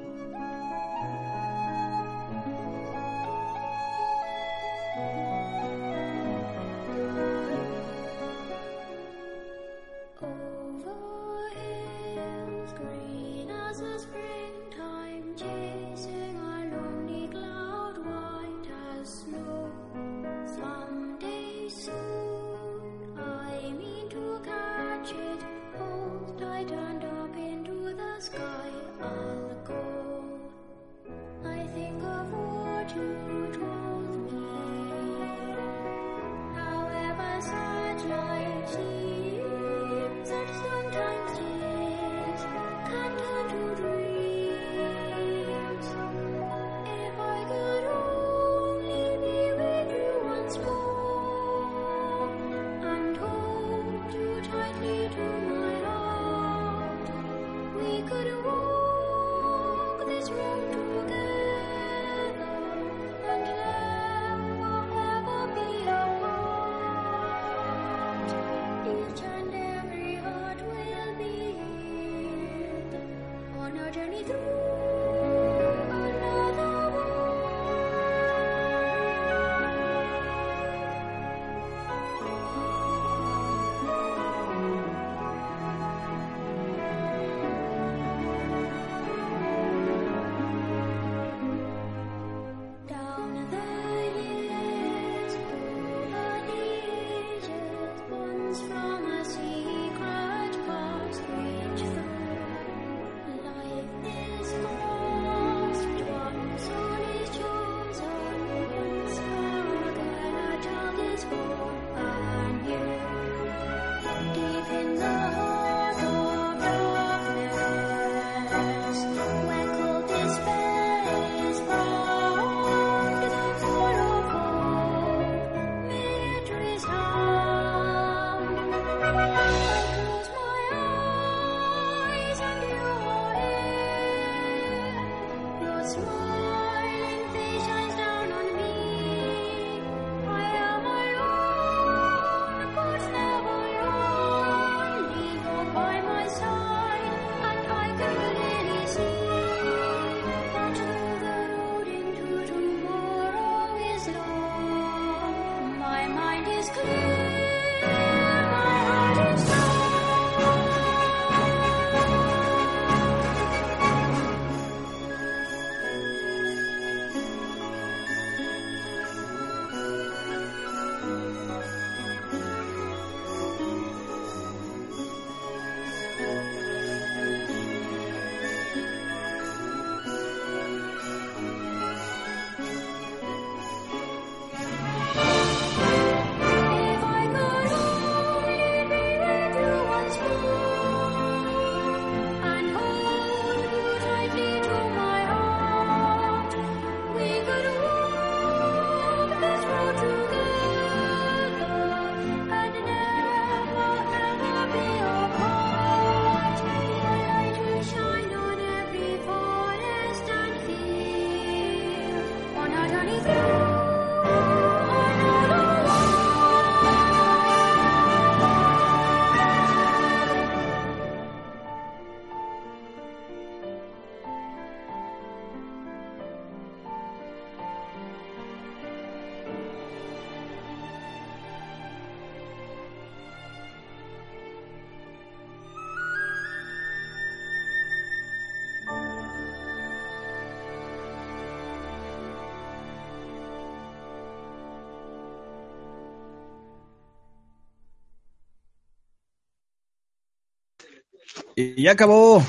Y ya acabó.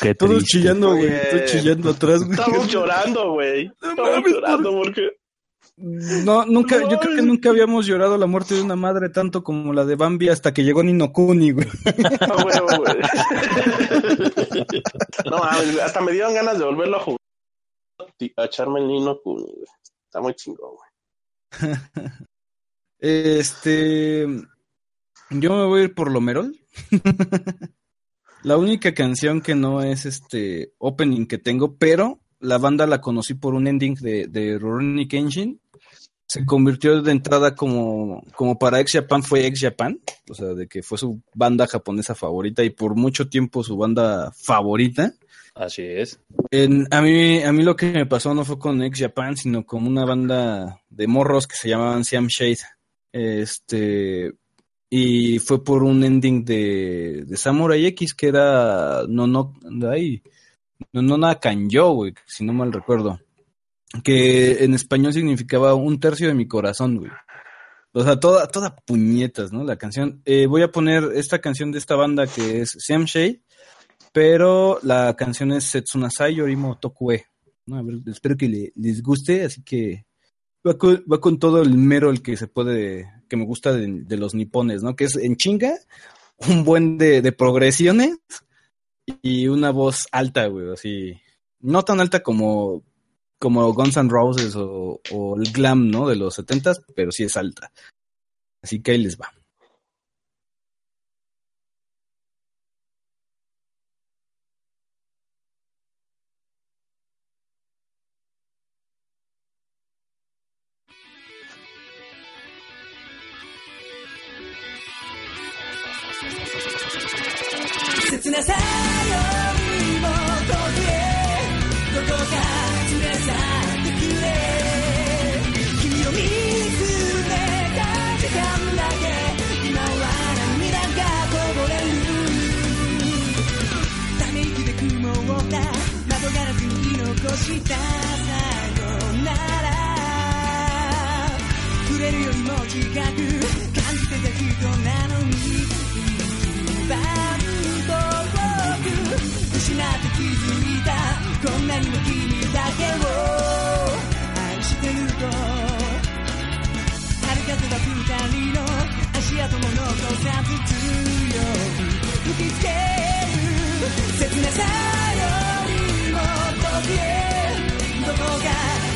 Qué Todos chillando, güey. Todos chillando atrás, güey. Estamos llorando, güey. Estamos llorando porque. No, nunca, yo creo que nunca habíamos llorado la muerte de una madre tanto como la de Bambi hasta que llegó Nino Kuni, güey. A huevo, güey. No mames, hasta me dieron ganas de volverlo a jugar. A echarme el Nino Kuni, güey. Está muy chingón, güey. Este. Yo me voy a ir por Lomerol. la única canción que no es este opening que tengo, pero la banda la conocí por un ending de, de Rurouni Kenshin. Se convirtió de entrada como, como para Ex Japan, fue Ex Japan, o sea, de que fue su banda japonesa favorita y por mucho tiempo su banda favorita. Así es. En- a, mí, a mí lo que me pasó no fue con Ex Japan, sino con una banda de morros que se llamaban Siam Shade. Este, y fue por un ending de, de Samurai X que era no no ay, no no nada Kanjo, güey, si no mal recuerdo. Que en español significaba un tercio de mi corazón, güey. O sea, toda, toda puñetas, ¿no? La canción. Eh, voy a poner esta canción de esta banda que es Siam Shade, pero la canción es Setsunasai Yorimo Tokue. ¿no? A ver, espero que le- les guste, así que va con, va con todo el mero el que se puede, que me gusta de, los nipones, ¿no? Que es en chinga, un buen de, de progresiones y una voz alta, güey, así. No tan alta como, como Guns N' Roses o, o el glam, ¿no? De los setentas, pero sí es alta. Así que ahí les va. 切なさよりも遠くへどこか連れ去ってくれ君を見つめた。時間だけ今は涙がこぼれるた。め息で雲を覆った。窓ガラスに残した。さよなら触れるよりも近く感じてた。人なのになって気づいた。こんなにも君だけを。愛してると。春風は二人の。足跡も残さず強く吹きつける。切なさよりも遠くへどこか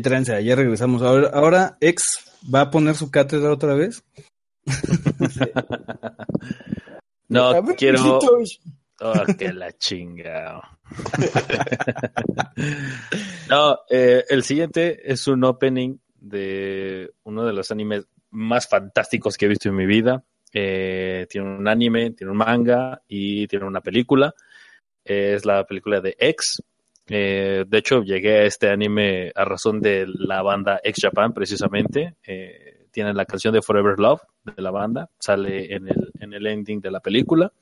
Qué ya regresamos. Ahora, ahora ex va a poner su cátedra otra vez. No, ver, quiero. Oh, que la chinga. no, eh, el siguiente es un opening de uno de los animes más fantásticos que he visto en mi vida. Eh, tiene un anime, tiene un manga y tiene una película. es la película de X. Eh, de hecho, llegué a este anime a razón de la banda X Japan, precisamente. Eh, tiene la canción de Forever Love de la banda, sale en el, en el ending de la película.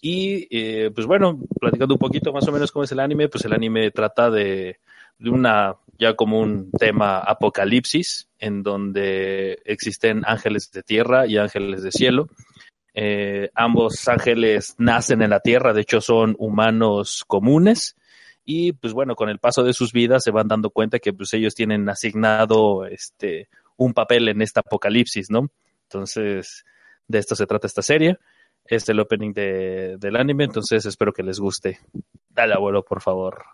Y eh, pues bueno, platicando un poquito más o menos cómo es el anime, pues el anime trata de, de una, ya como un tema apocalipsis, en donde existen ángeles de tierra y ángeles de cielo. Eh, ambos ángeles nacen en la tierra, de hecho son humanos comunes. Y pues bueno, con el paso de sus vidas se van dando cuenta que pues ellos tienen asignado este un papel en esta apocalipsis, ¿no? Entonces, de esto se trata esta serie. Es el opening de, del anime, entonces espero que les guste. Dale, abuelo, por favor.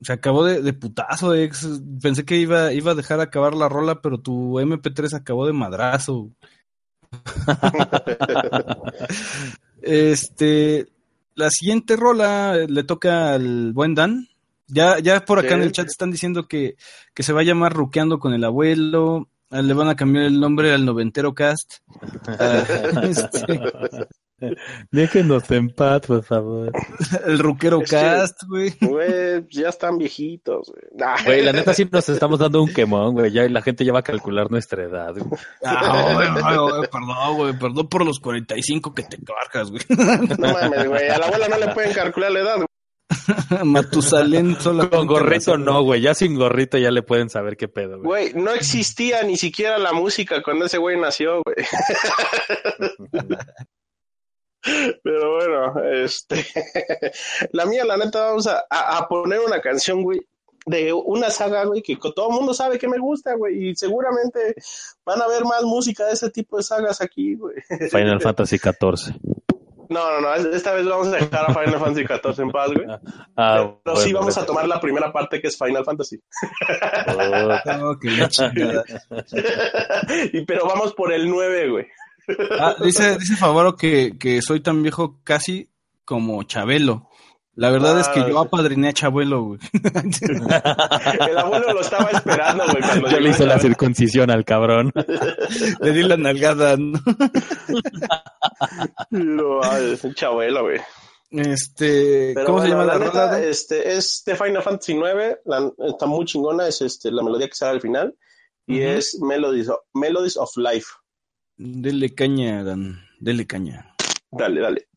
Se acabó de, de putazo, ex. Pensé que iba, iba a dejar acabar la rola, pero tu MP3 acabó de madrazo. este, la siguiente rola eh, le toca al buen Dan. Ya, ya por acá en el chat están diciendo que, que se va a llamar Ruqueando con el abuelo. Ah, Le van a cambiar el nombre al noventero cast. Ah, este, Déjenos en paz, por favor. el Ruquero Es que- cast, güey. Güey, ya están viejitos, güey. Nah. Güey, la neta sí nos estamos dando un quemón, güey. Ya la gente ya va a calcular nuestra edad, güey. Ah, güey, güey, güey, perdón, güey, perdón por los 45 que te cargas, güey. No mames, güey. A la abuela no le pueden calcular la edad, güey. Matusalén solo. Con gorrito no, güey. Ya sin gorrito ya le pueden saber qué pedo, güey. Güey, no existía ni siquiera la música cuando ese güey nació, güey. Pero bueno, este. La mía, la neta, vamos a, a- a poner una canción, güey, de una saga, güey, que todo el mundo sabe que me gusta, güey, y seguramente van a ver más música de ese tipo de sagas aquí, güey. Final Fantasy XIV. No, no, no, esta vez vamos a dejar a Final Fantasy XIV en paz, güey. Ah, Pero sí bueno, vamos a tomar la primera parte que es Final Fantasy. Oh, chingada. y, pero vamos por el 9, güey. Ah, dice, dice Favaro que, que soy tan viejo casi como Chabelo. La verdad Ah, es que yo sí. apadriné a Chabelo, güey. El abuelo lo estaba esperando, güey. cuando Yo le hice la circuncisión al cabrón. Le di la nalgada, ¿no? Es un chabuelo, güey. Este, Pero ¿cómo se llama la, la rola? neta, este, es de Final Fantasy 9, está muy chingona, es este, la melodía que sale al final, y es Melodies Melodies of Life. Dele caña, Dan. Dele caña. Dale, dale.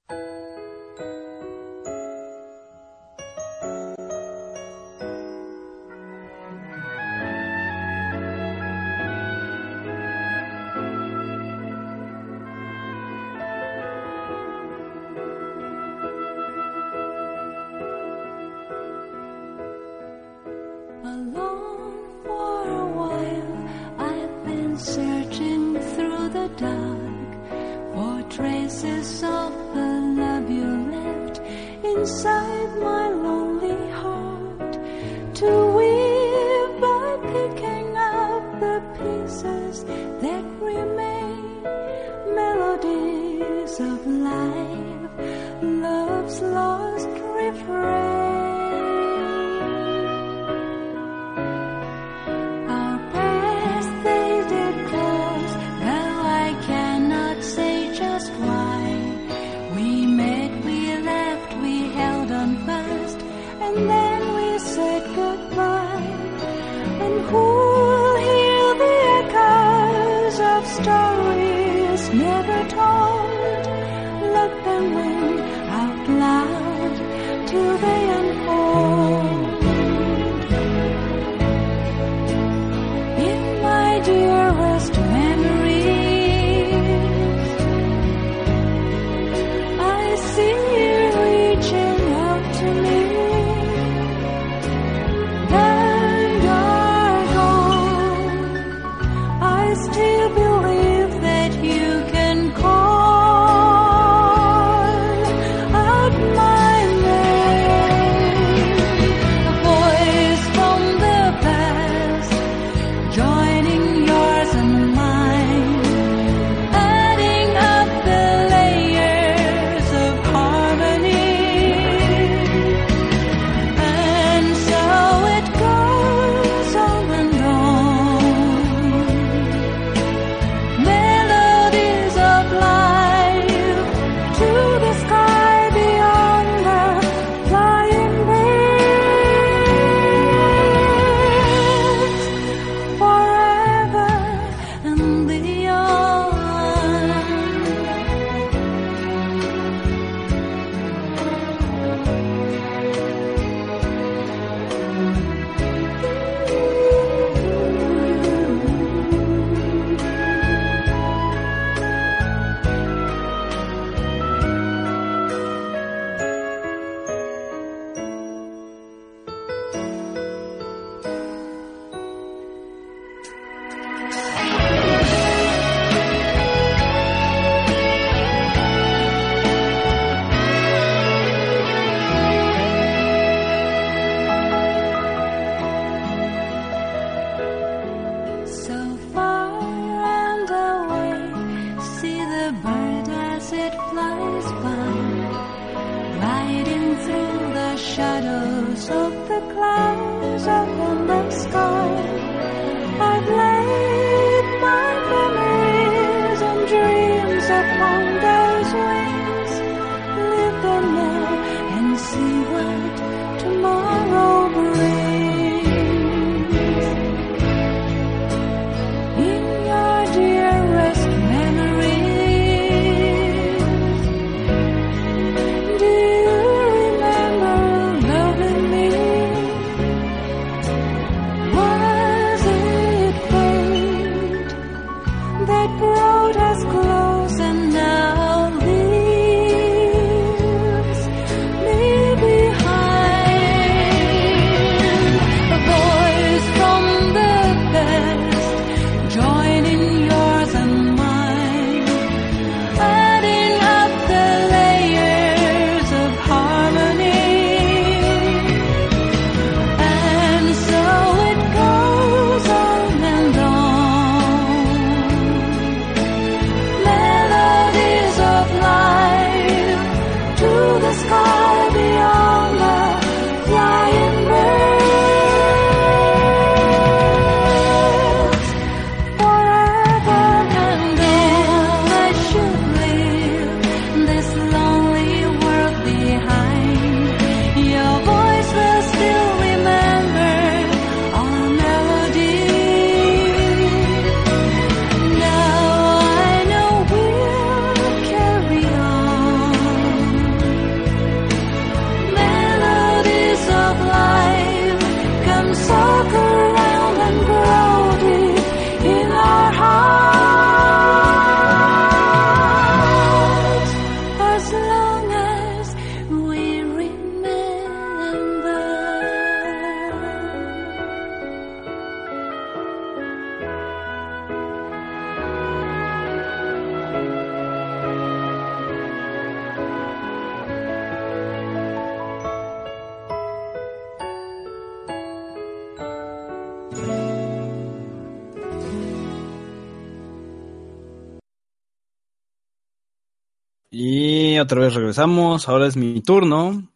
Otra vez regresamos, ahora es mi turno.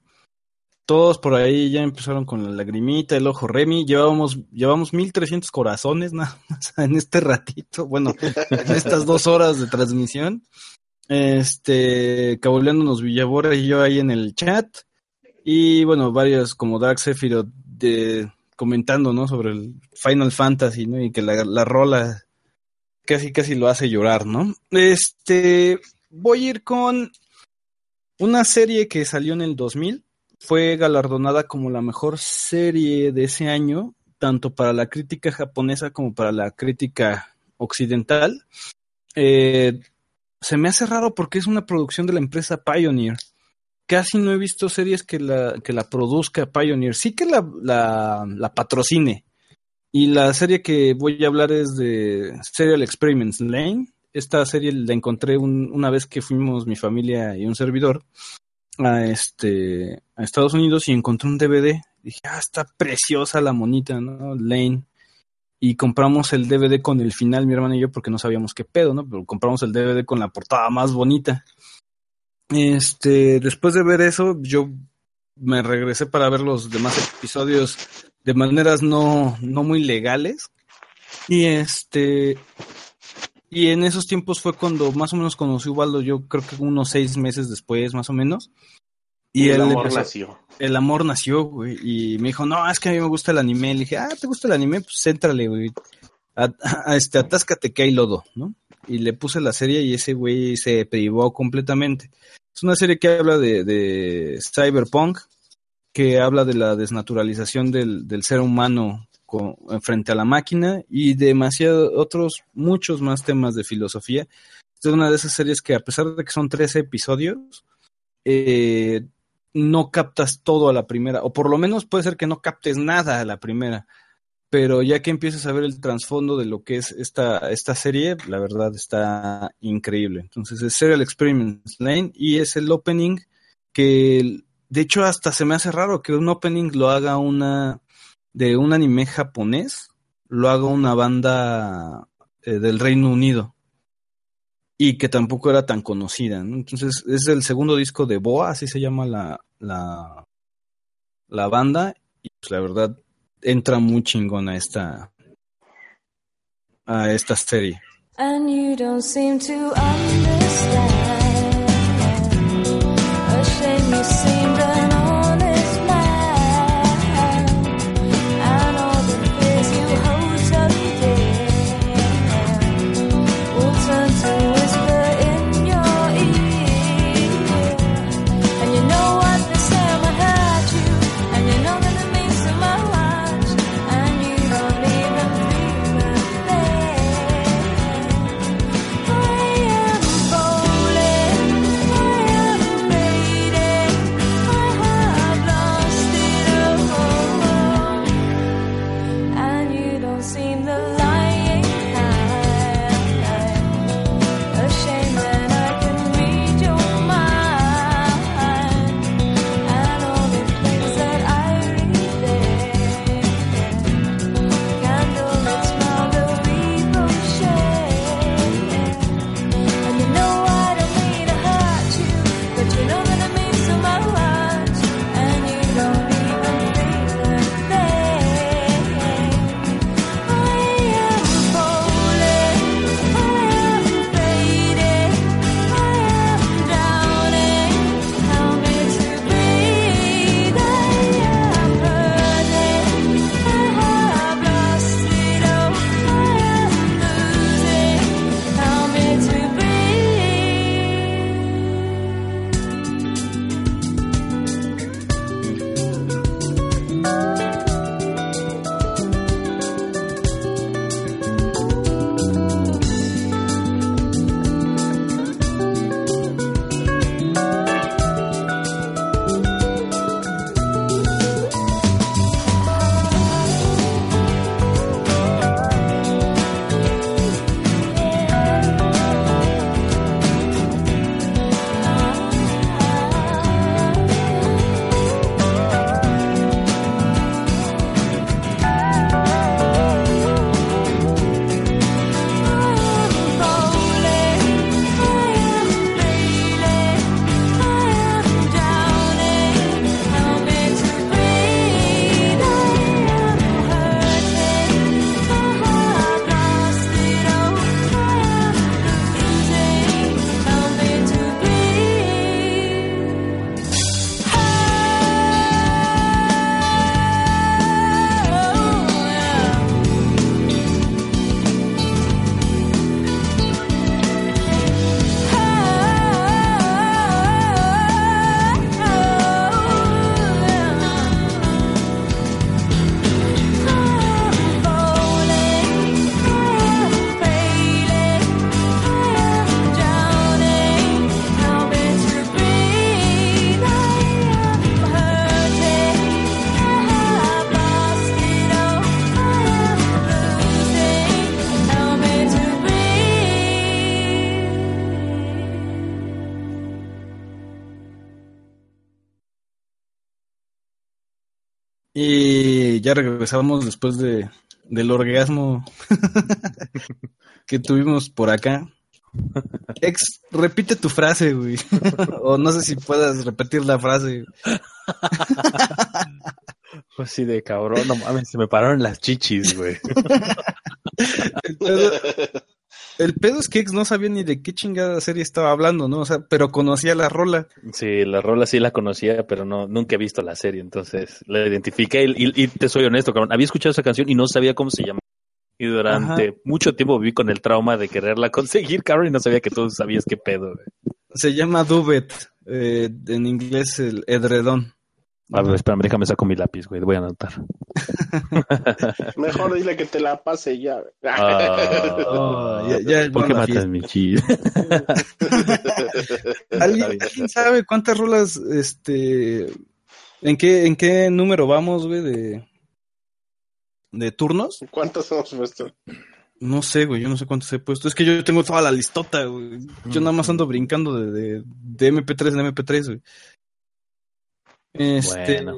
Todos por ahí ya empezaron con la lagrimita, el ojo Remy. Llevábamos, llevamos 1300 corazones nada más en este ratito. Bueno, en estas dos horas de transmisión. Este, caboleándonos Villabora y yo ahí en el chat. Y bueno, varios como Dark Sephiroth de, comentando, ¿no? Sobre el Final Fantasy, ¿no? Y que la, la rola casi, casi lo hace llorar, ¿no? Este, voy a ir con una serie que salió en el 2000. Fue galardonada como la mejor serie de ese año, tanto para la crítica japonesa como para la crítica occidental. Eh, se me hace raro porque es una producción de la empresa Pioneer. Casi no he visto series que la, que la produzca Pioneer. Sí que la, la, la patrocine. Y la serie que voy a hablar es de Serial Experiments Lane. Esta serie la encontré un- una vez que fuimos mi familia y un servidor a este a Estados Unidos y encontré un DVD. Dije, ah, está preciosa la monita, ¿no? Lane. Y compramos el DVD con el final, mi hermano y yo, porque no sabíamos qué pedo, ¿no? Pero compramos el DVD con la portada más bonita. Este, después de ver eso, yo me regresé para ver los demás episodios de maneras no, no muy legales. Y este, y en esos tiempos fue cuando más o menos conocí a Ubaldo, yo creo que unos seis meses después, más o menos. Y, Y el él amor empezó- nació. el amor nació, güey, y me dijo, no, es que a mí me gusta el anime. Le dije, ah, ¿te gusta el anime? Pues éntrale, güey. A, a- este, atáscate que hay lodo, ¿no? Y le puse la serie y ese güey se privó completamente. Es una serie que habla de, de cyberpunk, que habla de la desnaturalización del, del ser humano frente a la máquina y demasiados otros, muchos más temas de filosofía. Es una de esas series que a pesar de que son 13 episodios, eh, no captas todo a la primera, o por lo menos puede ser que no captes nada a la primera, pero ya que empiezas a ver el trasfondo de lo que es esta, esta serie, la verdad está increíble. Entonces es Serial Experiments Lane y es el opening que, de hecho, hasta se me hace raro que un opening lo haga una de un anime japonés, lo haga una banda eh, del Reino Unido y que tampoco era tan conocida. ¿no? Entonces es el segundo disco de Boa, así se llama la, la, la banda y pues, la verdad entra muy chingona esta a esta serie. And you don't seem to. Y ya regresamos después de del orgasmo que tuvimos por acá. Ex, repite tu frase, güey. o no sé si puedas repetir la frase. Pues sí, de cabrón, no mames, se me pararon las chichis, güey. Pedo, el pedo es que Ex no sabía ni de qué chingada serie estaba hablando, ¿no? O sea, pero conocía la rola. Sí, la rola sí la conocía, pero no nunca he visto la serie, entonces la identifiqué y, y- y te soy honesto, cabrón. Había escuchado esa canción y no sabía cómo se llama. Y durante Ajá. mucho tiempo viví con el trauma de quererla conseguir, cabrón, y no sabía que tú sabías qué pedo, güey. Se llama Duvet, eh, en inglés el edredón. A ver, espérame, déjame saco mi lápiz, güey, voy a anotar. Mejor dile que te la pase ya. Ah, Oh, ya- ya es ¿Por qué matas mi chis? ¿Alguien, ¿Quién sabe cuántas rolas, este, en qué, en qué número vamos, güey, de, de turnos? ¿Cuántos hemos puesto? No sé, güey, yo no sé cuántos he puesto. Es que yo tengo toda la listota, güey. Yo nada más ando brincando de, de, de MP3 en MP3, güey. Este, bueno.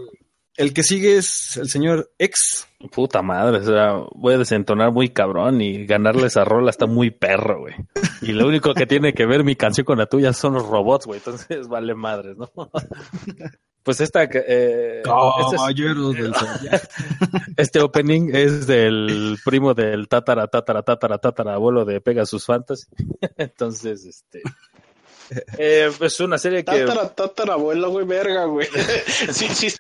El que sigue es el señor X. Puta madre, o sea, voy a desentonar muy cabrón y ganarle esa rola está muy perro, güey. Y lo único que tiene que ver mi canción con la tuya son los robots, güey. Entonces vale madres, ¿no? Pues esta... Eh, Caballeros este es, del Este opening es del primo del tatara, tatara, tatara, tatara, abuelo de Pegasus Fantasy. Entonces, este... Eh, es una serie que. abuela, güey, verga, güey. sí, sí.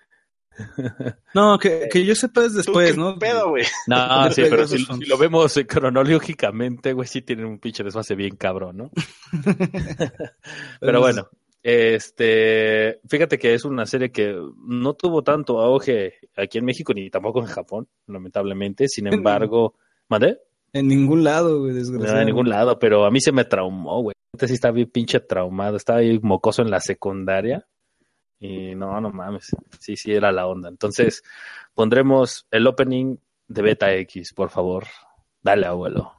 No, que, que yo sepa es después, ¿no? pedo, güey? No, sí, pero si, lo vemos eh, cronológicamente, güey, sí tienen un pinche desfase bien cabrón, ¿no? pero bueno, este, fíjate que es una serie que no tuvo tanto auge aquí en México ni tampoco en Japón, lamentablemente. Sin embargo, ¿mandé? En ningún lado, güey, desgraciadamente. No, en ningún lado, pero a mí se me traumó, güey sí estaba bien pinche traumado, estaba ahí mocoso en la secundaria. Y no, no mames, sí, sí, era la onda. Entonces, pondremos el opening de Beta X, por favor. Dale, abuelo.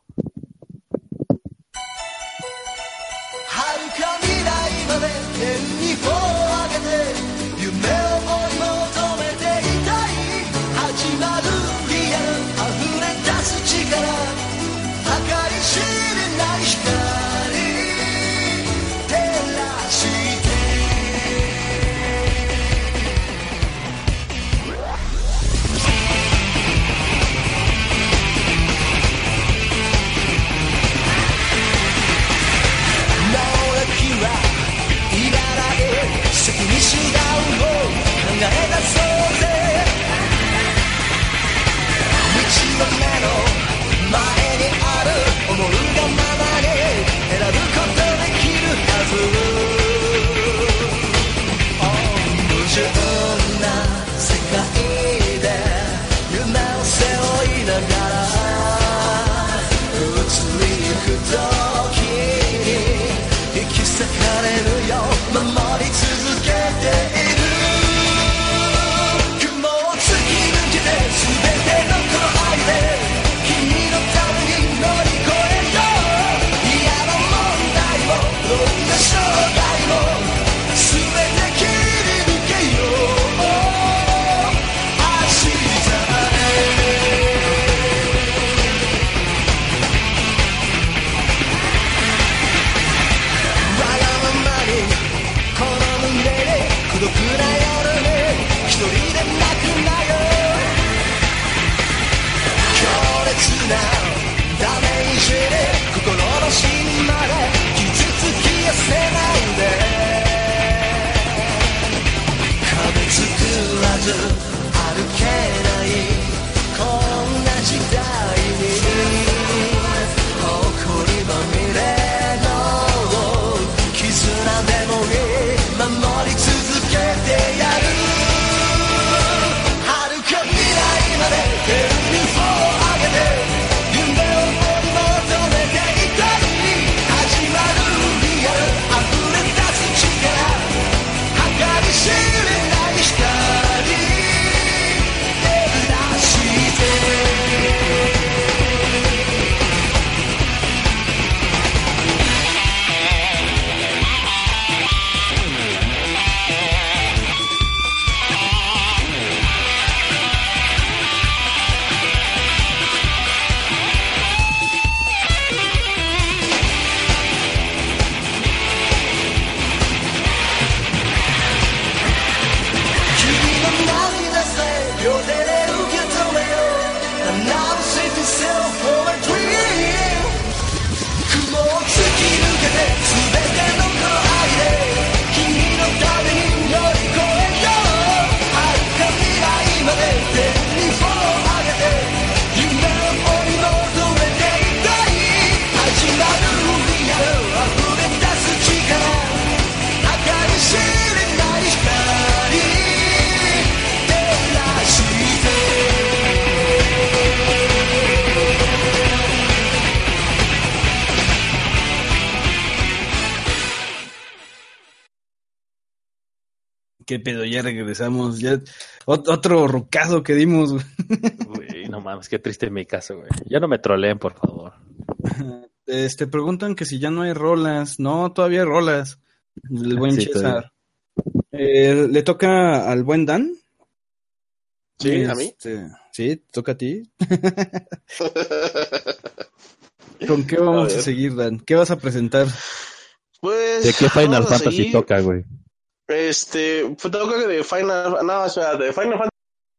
ya regresamos. Ya, otro rucazo que dimos, no mames, qué triste mi caso, güey. Ya no me troleen, por favor. Este, preguntan que si ya no hay rolas. No, todavía hay rolas. El buen sí, César. Eh, ¿Le toca al buen Dan? Sí, este, a mí. Este, sí, toca a ti. ¿Con qué vamos a, seguir, Dan? ¿Qué vas a presentar? Pues, ¿De qué Final Fantasy toca, güey? Fue todo que de Final, no, o sea, de Final Fantasy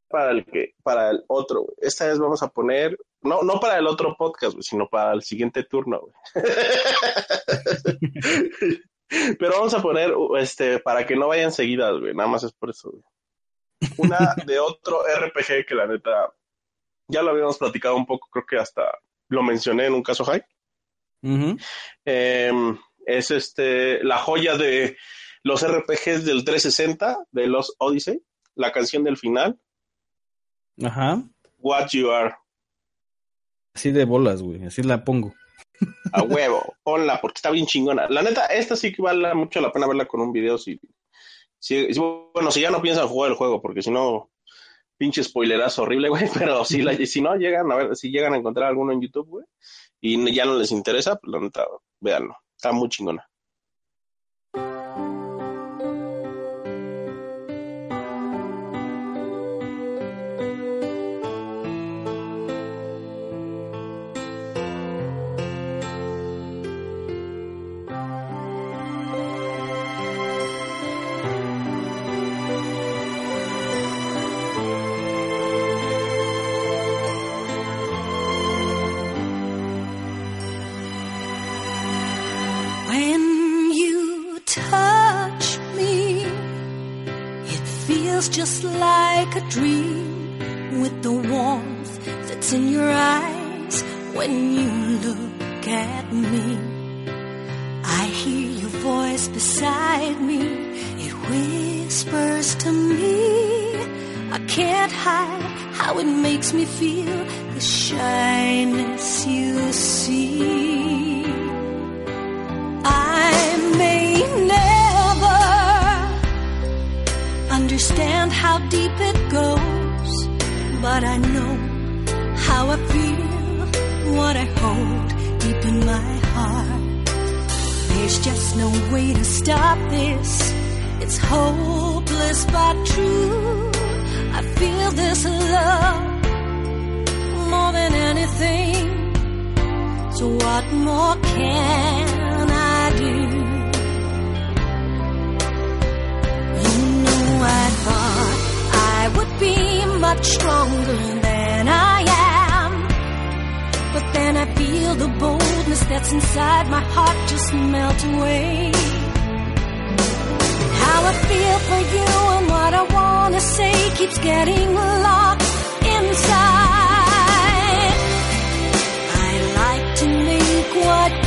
para el que, para el otro, güey. Esta vez vamos a poner, no, no para el otro podcast, güey, sino para el siguiente turno, güey. Pero vamos a poner, este, para que no vayan seguidas, güey, nada más es por eso, güey. Una de otro RPG que la neta, ya lo habíamos platicado un poco, creo que hasta lo mencioné en un caso high. Em, es este, la joya de los RPGs del 360, de los Odyssey, la canción del final, Ajá. What You Are. Así de bolas, güey. Así la pongo. A huevo, ponla porque está bien chingona. La neta, esta sí que vale mucho la pena verla con un video. Si, si- bueno, si ya no piensan jugar el juego, porque si no, pinche spoilerazo horrible, güey. Pero si, la, si no llegan a ver, si llegan a encontrar alguno en YouTube, güey, y ya no les interesa, pues la neta, véanlo. Está muy chingona. Feels just like a dream with the warmth that's in your eyes when you look at me. I hear your voice beside me, it whispers to me. I can't hide how it makes me feel the shyness you see. Understand how deep it goes, but I know how I feel, what I hold deep in my heart. There's just no way to stop this. It's hopeless but true. I feel this love more than anything. So what more can know I thought I would be much stronger than I am. But then I feel the boldness that's inside my heart just melt away. How I feel for you and what I wanna say keeps getting locked inside. I like to make what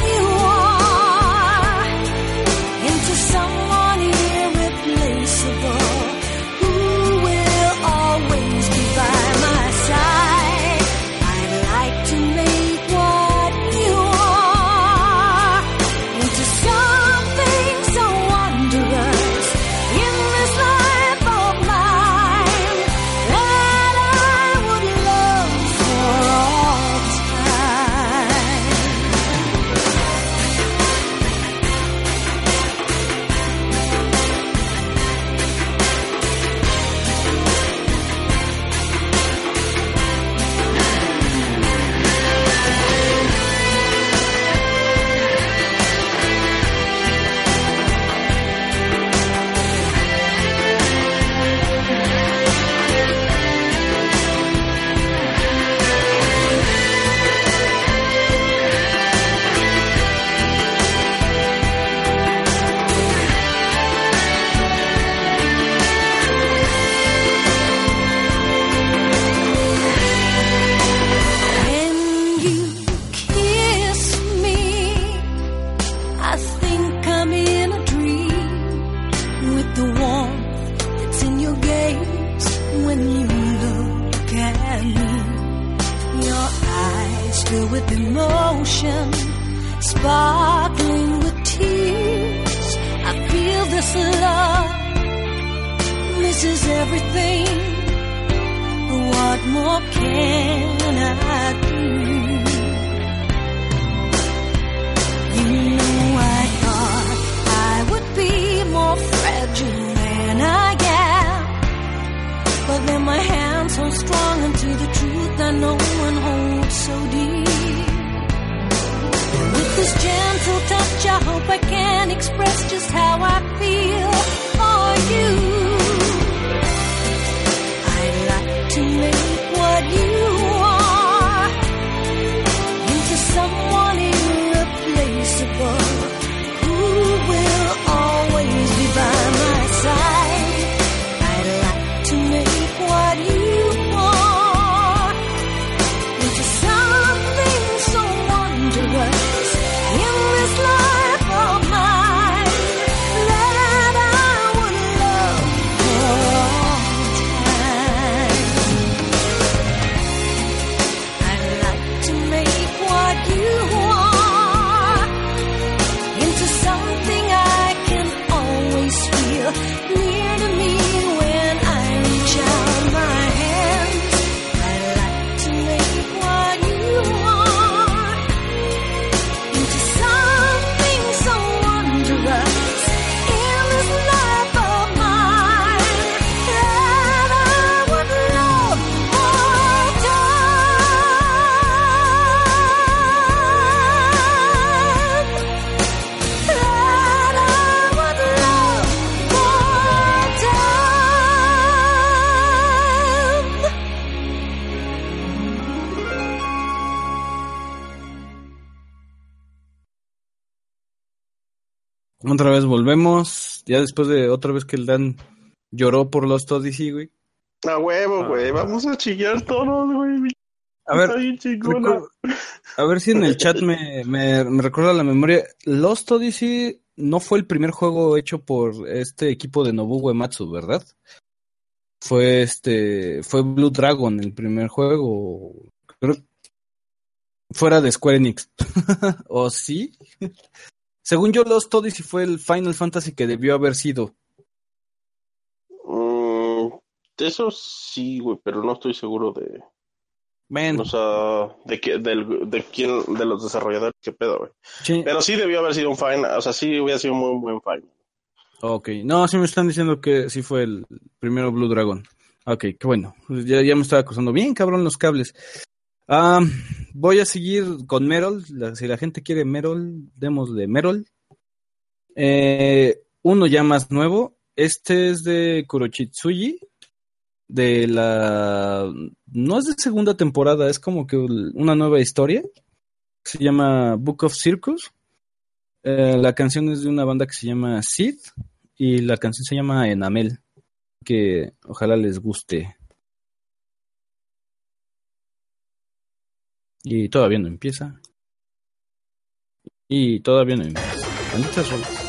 Ya después de otra vez que el Dan lloró por Lost Odyssey, güey. A huevo, güey. Vamos a chillar todos, güey. A ver, a ver si en el chat me, me, me recuerda la memoria. Lost Odyssey no fue el primer juego hecho por este equipo de Nobuo Uematsu, ¿verdad? Fue este, fue Blue Dragon el primer juego. Creo, fuera de Square Enix. ¿O sí? Según yo, Lost Odyssey fue el Final Fantasy que debió haber sido. Mm, eso sí, güey, pero no estoy seguro de, Man, o sea, de que, del, de quién, de los desarrolladores, qué pedo, güey. sí. Pero sí debió haber sido un final, o sea, sí hubiera sido un muy buen final. Ok, no, sí me están diciendo que sí fue el primero Blue Dragon. Ok, qué bueno. Ya, ya me estaba acusando. Bien, cabrón, los cables. Ah, voy a seguir con Merol. Si la gente quiere Merol, démosle Merol. Eh, uno ya más nuevo. Este es de Kurochitsuji. De la. No es de segunda temporada, es como que una nueva historia. Se llama Book of Circus. Eh, la canción es de una banda que se llama Sid y la canción se llama Enamel, que ojalá les guste. Y todavía no empieza. Y todavía no empieza.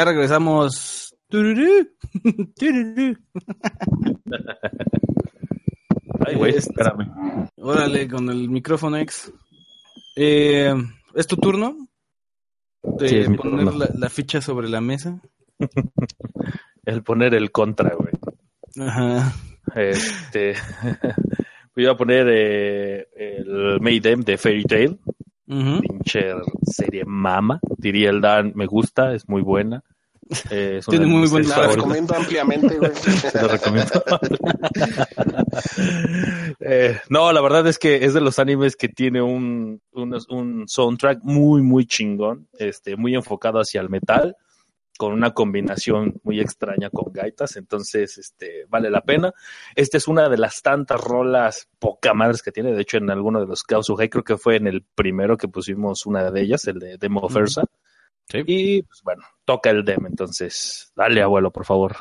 Ya regresamos. Tururú, tururú. Ay, güey, espérame. Órale, con el micrófono ex. Eh, ¿Es tu turno? De Sí, es mi poner turno. La, la ficha sobre la mesa. El poner el contra, güey. Ajá. Este. Voy a poner eh, el Maidem de Fairy Tail. Ujú. Pinche serie mama. Diría el Dan, me gusta, es muy buena. Eh, es Tiene muy buen La recomiendo ampliamente, güey. Lo recomiendo. Eh, no, la verdad es que es de los animes que tiene un, un, un soundtrack muy, muy chingón, este, muy enfocado hacia el metal, con una combinación muy extraña con gaitas, entonces este, vale la pena. Esta es una de las tantas rolas poca madres que tiene, de hecho en alguno de los Kausuhai creo que fue en el primero que pusimos una de ellas, el de Demo Versa. Sí. Y pues bueno, toca el dem, entonces dale abuelo, por favor.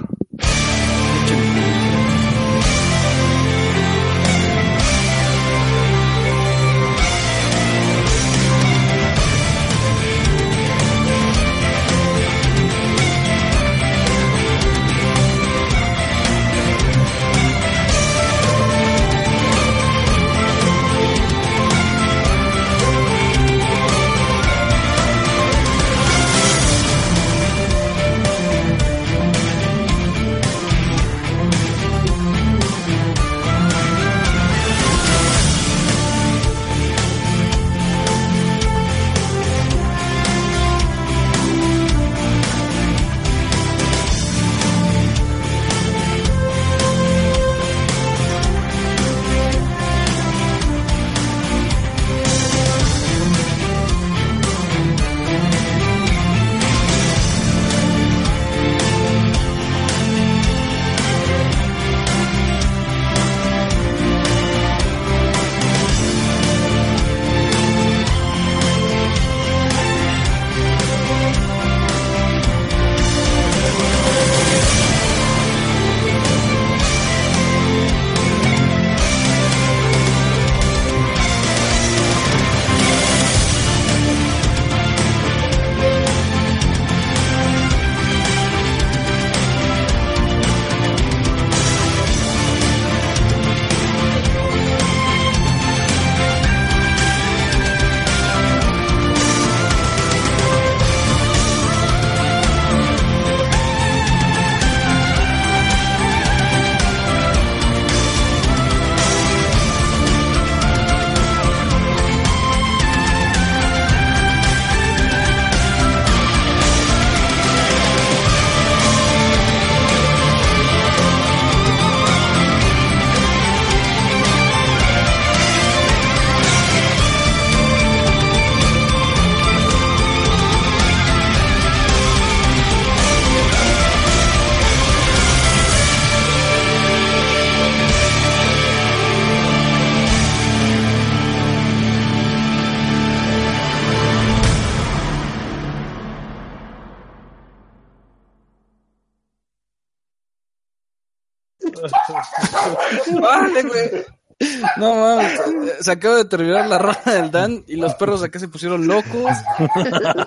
Se acaba de terminar la ronda del Dan y los perros acá se pusieron locos.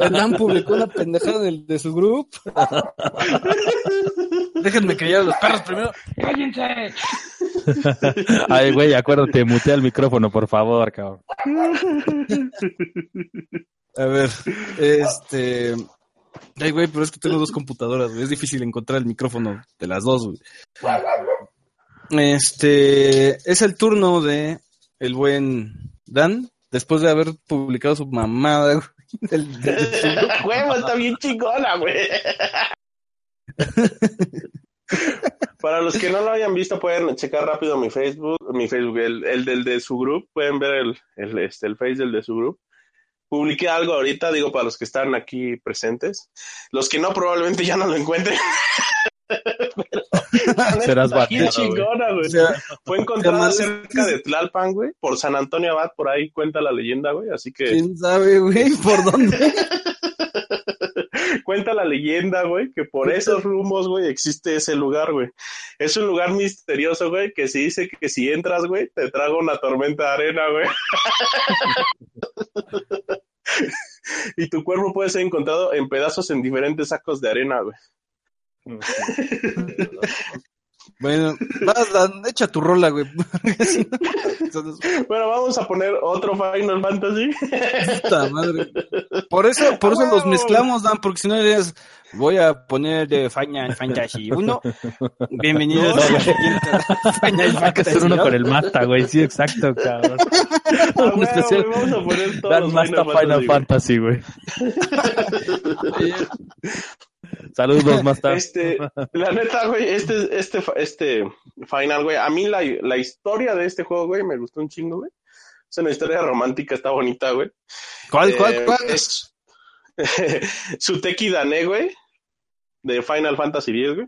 El Dan publicó una pendejada del- de, su grupo. Déjenme callar a los perros primero. ¡Cállense! Ay, güey, acuérdate, mutea el micrófono, por favor, cabrón. A ver, este. Ay, güey, pero es que tengo dos computadoras, güey. Es difícil encontrar el micrófono de las dos, güey. Este. Es el turno de el buen Dan, después de haber publicado su mamada, güey, del- del- de su- Huevo, está bien chingona, güey. Para los que no lo hayan visto, pueden checar rápido mi Facebook, mi Facebook, el, el del de su grupo, pueden ver el, el, este, el Face del de su grupo. Publiqué algo ahorita, digo, para los que están aquí presentes. Los que no, probablemente ya no lo encuentren. Serás bateado, chingona, güey. o sea, Fue encontrada cerca de Tlalpan, güey, por San Antonio Abad, por ahí cuenta la leyenda, güey. Así que quién sabe, güey, por dónde. cuenta la leyenda, güey, que por esos rumbos, güey, existe ese lugar, güey. Es un lugar misterioso, güey, que se dice que si entras, güey, te traga una tormenta de arena, güey. y tu cuerpo puede ser encontrado en pedazos en diferentes sacos de arena, güey. Bueno, vas, Dan, echa tu rola, güey. No, Bueno, vamos a poner otro Final Fantasy. puta madre. Por eso, por eso los mezclamos, Dan, porque si no dirías, voy a poner de Final Fantasy 1. Bienvenidos a la siguiente Final Hay que hacer Fantasy, uno ¿no? con el Masta, güey. Sí, exacto, cabrón. Ah, Un güey, especial. güey, vamos a poner todos Dan los Masta Final Fantasy, güey. Saludos, Masta. Este, la neta, güey, este, este, este final, güey, a mí la, la historia de este juego, güey, me gustó un chingo, güey. Es una historia romántica, está bonita, güey. ¿Cuál, cuál, Eh, cuál? Es Suteki Dane, güey, de Final Fantasy X, güey.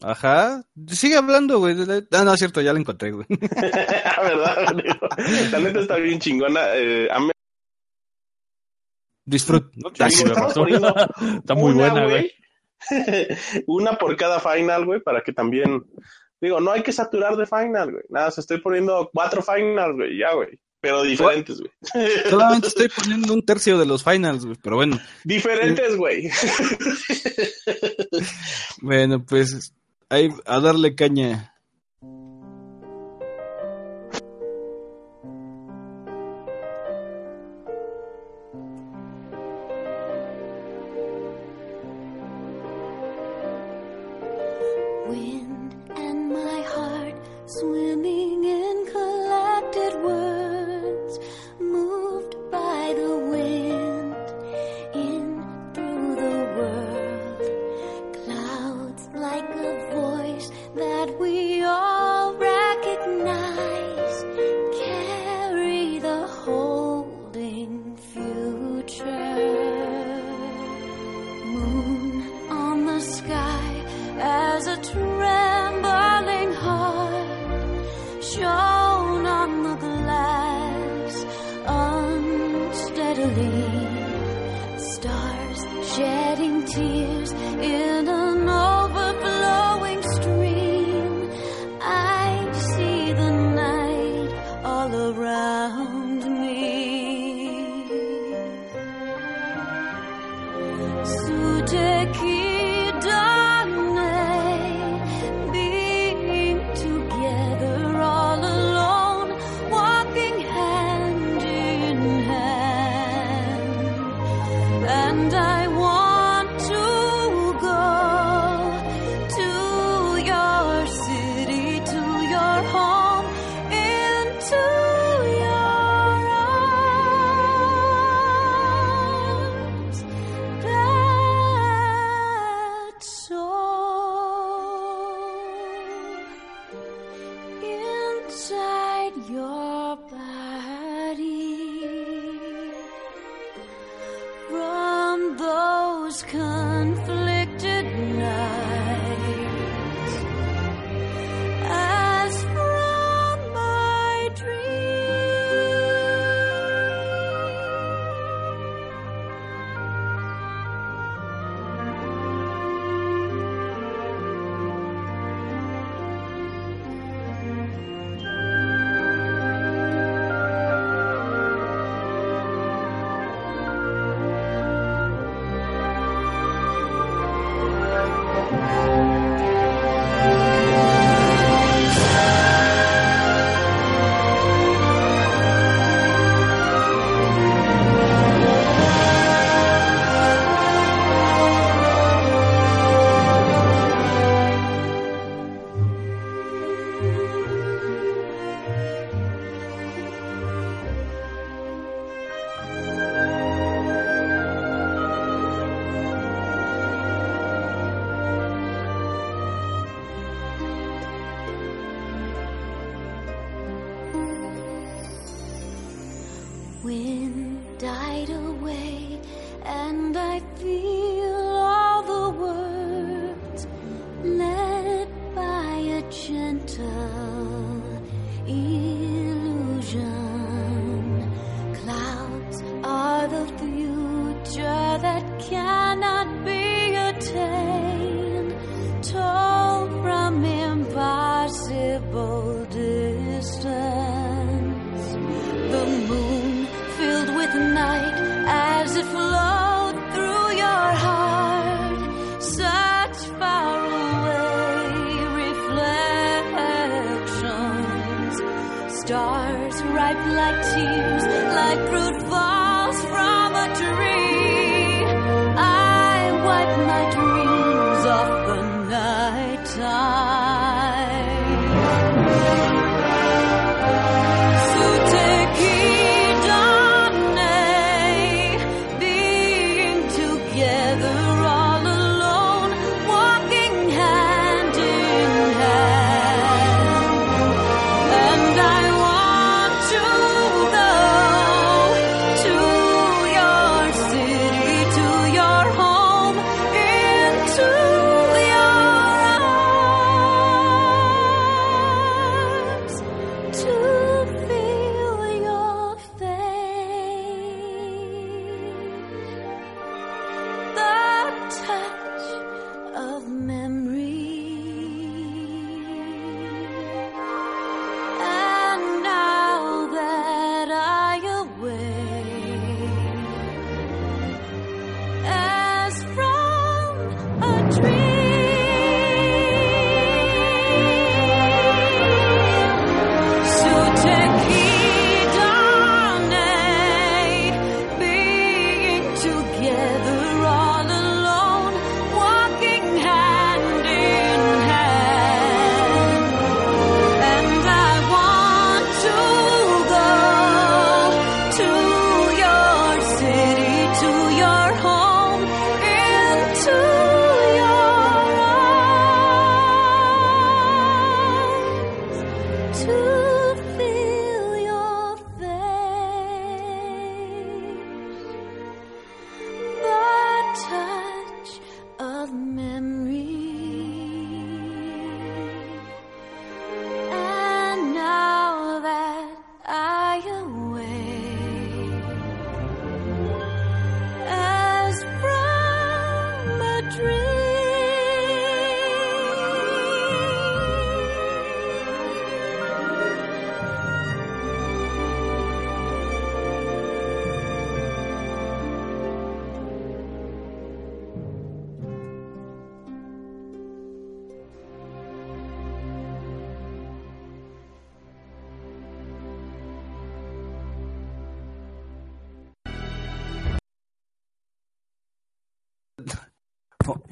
Ajá. Sigue hablando, güey. Ah, no, es cierto, ya la encontré, güey. ¿Verdad? La neta está bien chingona. Eh, a mí Disfruta. Está muy una, buena, güey. una por cada final, güey, para que también. Digo, no hay que saturar de final, güey. Nada, se estoy poniendo cuatro finals, güey, ya, güey. Pero diferentes, güey. Solamente estoy poniendo un tercio de los finals, güey. Pero bueno. Diferentes, güey. Bueno, pues ahí a darle caña.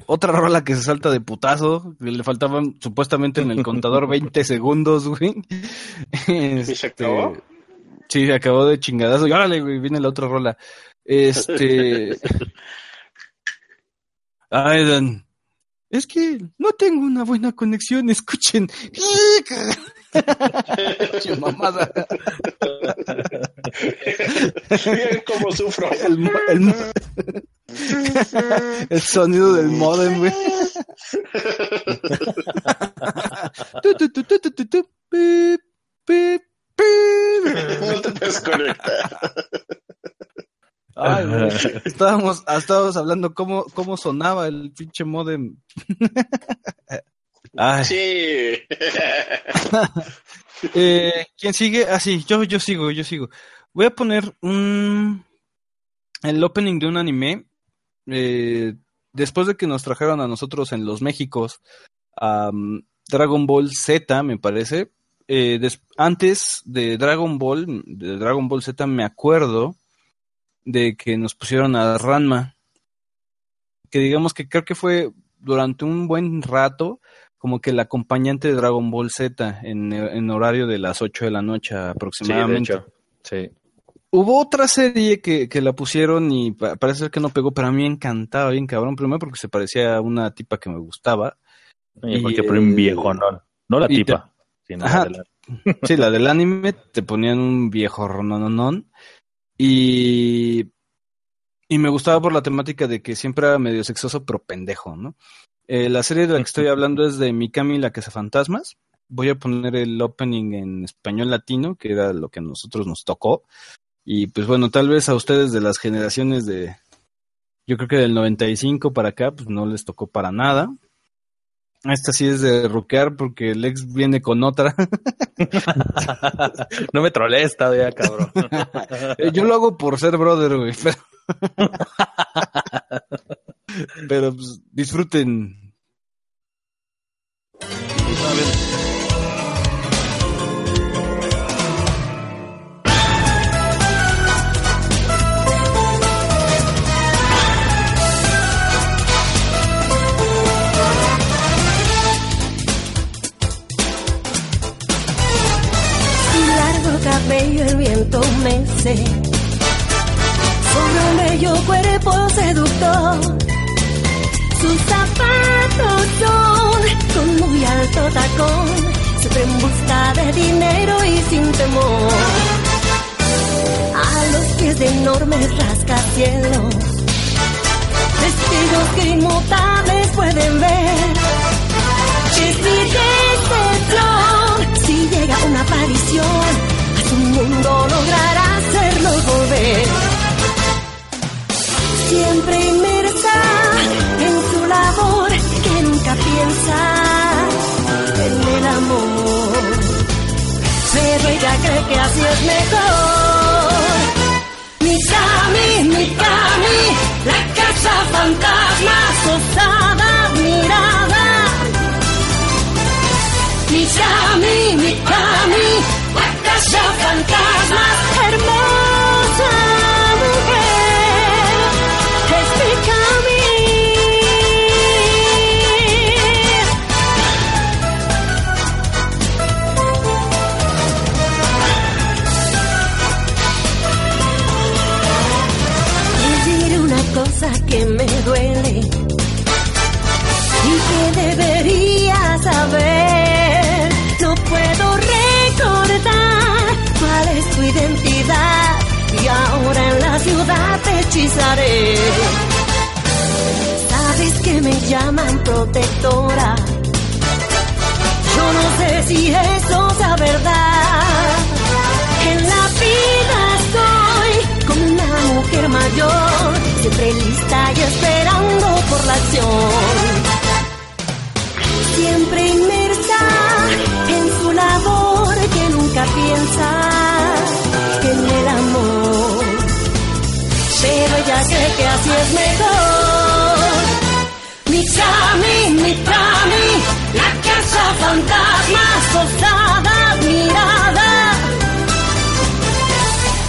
Otra rola que se salta de putazo, que le faltaban supuestamente en el contador 20 segundos, güey. ¿Y se acabó? Sí, se acabó de chingadazo. Y órale, güey, viene la otra rola. Este. Ay, Dan. Es que no tengo una buena conexión, escuchen. Mamada. Miren cómo sufro. El, el, el sonido del modem, güey. Tu, tu, tu, tu, tu, tu, tu. Pip, pip, pip. No te puedes conectar. Ay, güey. Estábamos, estábamos hablando cómo, cómo sonaba el pinche modem. Ay. Sí. Eh, ¿Quién sigue? Ah, sí, yo, yo sigo, yo sigo. Voy a poner un el opening de un anime. eh, después de que nos trajeron a nosotros en los Méxicos am, Dragon Ball Z, me parece. Eh, antes de Dragon Ball, de Dragon Ball Z, me acuerdo de que nos pusieron a Ranma. Que digamos que creo que fue durante un buen rato como que el acompañante de Dragon Ball Z en, en horario de las 8 de la noche Sí, de aproximadamente. hecho. Sí. Hubo otra serie que, que la pusieron y pa- parece ser que no pegó, pero a mí me encantaba bien cabrón, primero porque se parecía a una tipa que me gustaba. Y Y, porque un viejo, no, no la te- tipa. sino Ajá. la Sí, la del anime te ponían un viejo ronononón y y me gustaba por la temática de que siempre era medio sexoso pero pendejo, ¿no? Eh, la serie de la que estoy hablando es de Mikami la Fantasmas. voy a poner el opening en español latino, que era lo que a nosotros nos tocó. Y pues bueno, tal vez a ustedes de las generaciones de, yo creo que del 95 para acá, pues no les tocó para nada. Esta sí es de rockear porque el ex viene con otra. no me trolees todavía, cabrón. Yo lo hago por ser brother, güey. Pero, pero pues, disfruten. Cabello el viento mece sobre un bello cuerpo seductor. Sus zapatos son con muy alto tacón, siempre en busca de dinero y sin temor. A los pies de enormes rascacielos, vestidos que inmutables pueden ver. Es mi flor si llega una aparición su mundo logrará hacerlo volver. Siempre inmersa nunca piensa en el amor. Pero ella cree que así es mejor. Mi Cami, mi Cami, la casa fantasma, osada mirada. Mi Cami, mi Cami, casa fantasma, llaman protectora. Yo no sé si eso es verdad. En la vida estoy como una mujer mayor, siempre lista y esperando por la acción. Siempre inmersa en su labor que nunca piensa en el amor. Pero ella cree que así es mejor. Mi Chami, mi Chami, la casa fantasma, osada mirada.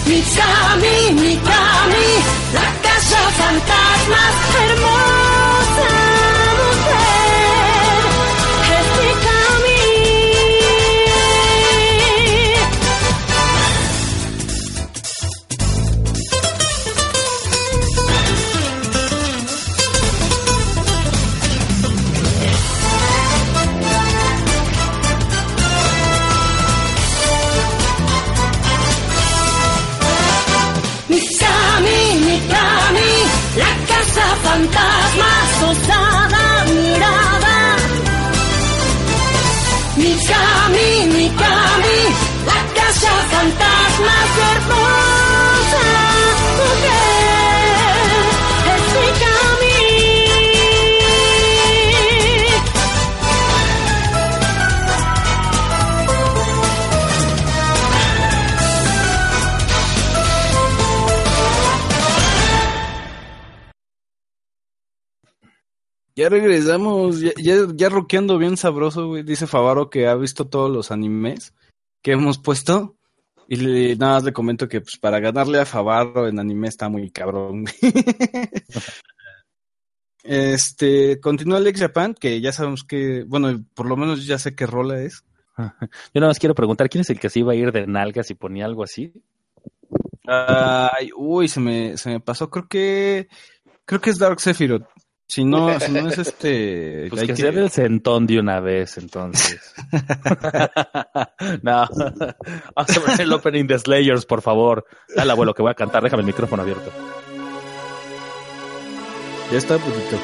Mi Chami, mi Chami, la casa fantasma, fantasmas, osada mirada. Mi Cami, mi Cami, la casa fantasmas Ya regresamos, ya, ya, ya rockeando bien sabroso, güey. Dice Favaro que ha visto todos los animes que hemos puesto. Y le- nada más le comento que pues para ganarle a Favaro en anime está muy cabrón. este, continúa Alex Japan, que ya sabemos que, bueno, por lo menos ya sé qué rola es. Yo nada más quiero preguntar, ¿quién es el que se iba a ir de nalgas y ponía algo así? Ay, uy, se me, se me pasó, creo que, creo que es Dark Sephiroth. Si no, si no es este... Pues hay que que- sea del centón de una vez, entonces. no. Vamos a poner el opening de Slayers, por favor. Dale, abuelo, que voy a cantar. Déjame el micrófono abierto. Ya está, putito.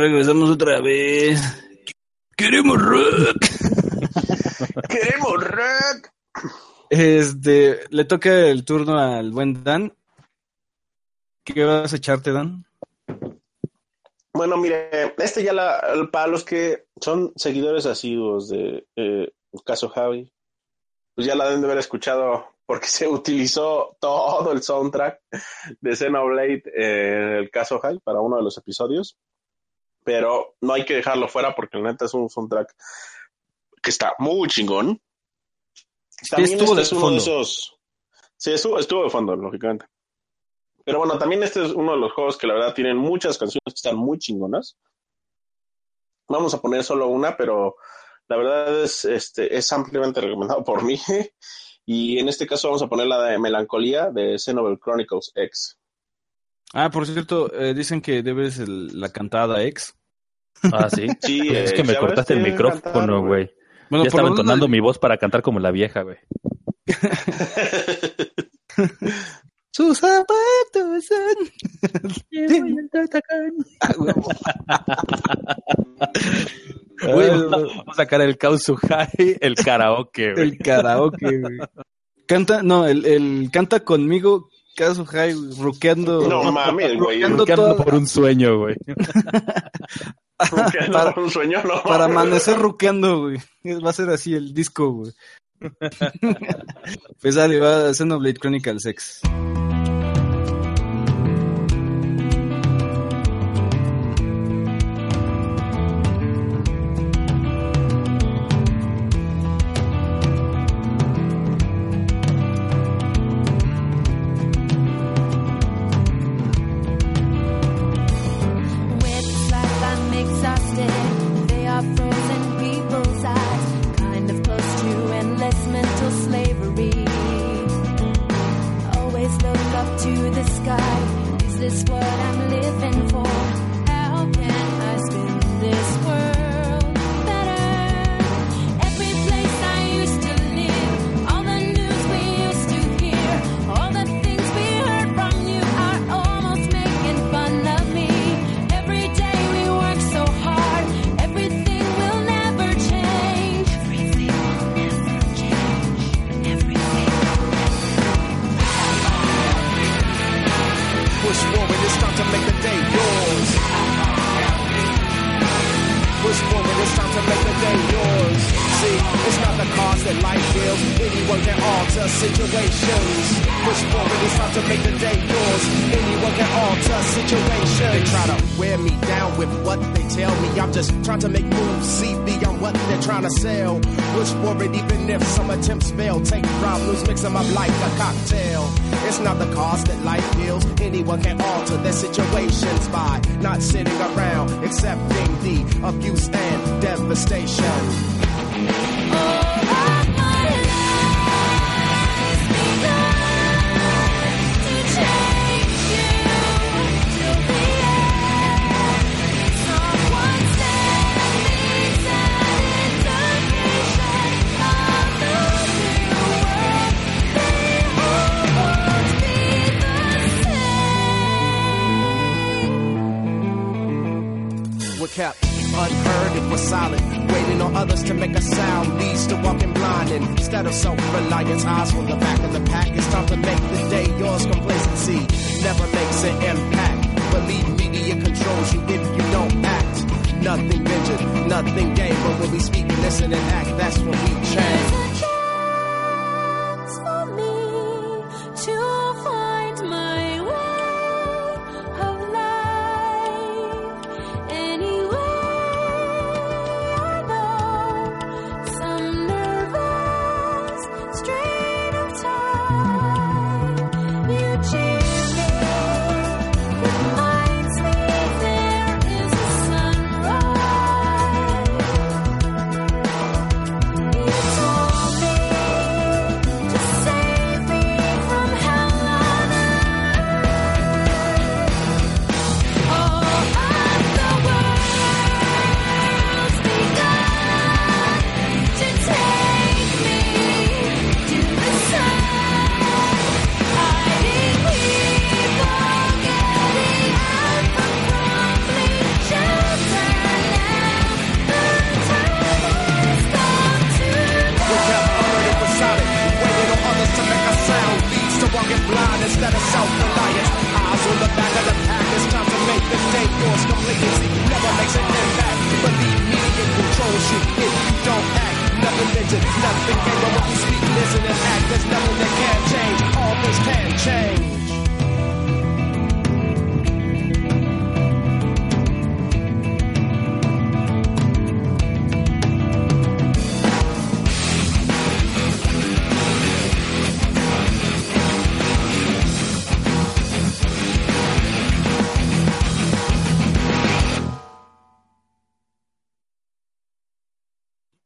Regresamos otra vez. Queremos rock. ¡Queremos rock! Este, le toca el turno al buen Dan. ¿Qué vas a echarte, Dan? Bueno, mire, este ya la, para los que son seguidores asiduos de eh, el caso Javi, pues ya la deben de haber escuchado porque se utilizó todo el soundtrack de Xenoblade eh, en el caso Javi para uno de los episodios. Pero no hay que dejarlo fuera porque la neta es un soundtrack que está muy chingón. También estuvo este de es uno fondo. de esos. Sí, estuvo, estuvo de fondo, lógicamente. Pero bueno, también este es uno de los juegos que la verdad tienen muchas canciones que están muy chingonas. Vamos a poner solo una, pero la verdad es, este, es ampliamente recomendado por mí. Y en este caso vamos a poner la de Melancolía de Xenoblade Chronicles X. Ah, por cierto, eh, dicen que debes el- la cantada ex. Ah, sí. Sí, es eh, que me ya cortaste el micrófono, güey. Bueno, ya estaba entonando mi voz para cantar como la vieja, güey. Sus zapatos son. Ah. Güey, vamos a sacar el Kausu High, el karaoke, güey. El karaoke, güey. Canta, no, el, el canta conmigo, Caso High, ruqueando. No mames, güey. ruqueando por un sueño, güey. Para, un sueño, no. para amanecer ruqueando, güey. Es- Va a ser así el disco, güey. pues dale, va a Xenoblade Chronicles X.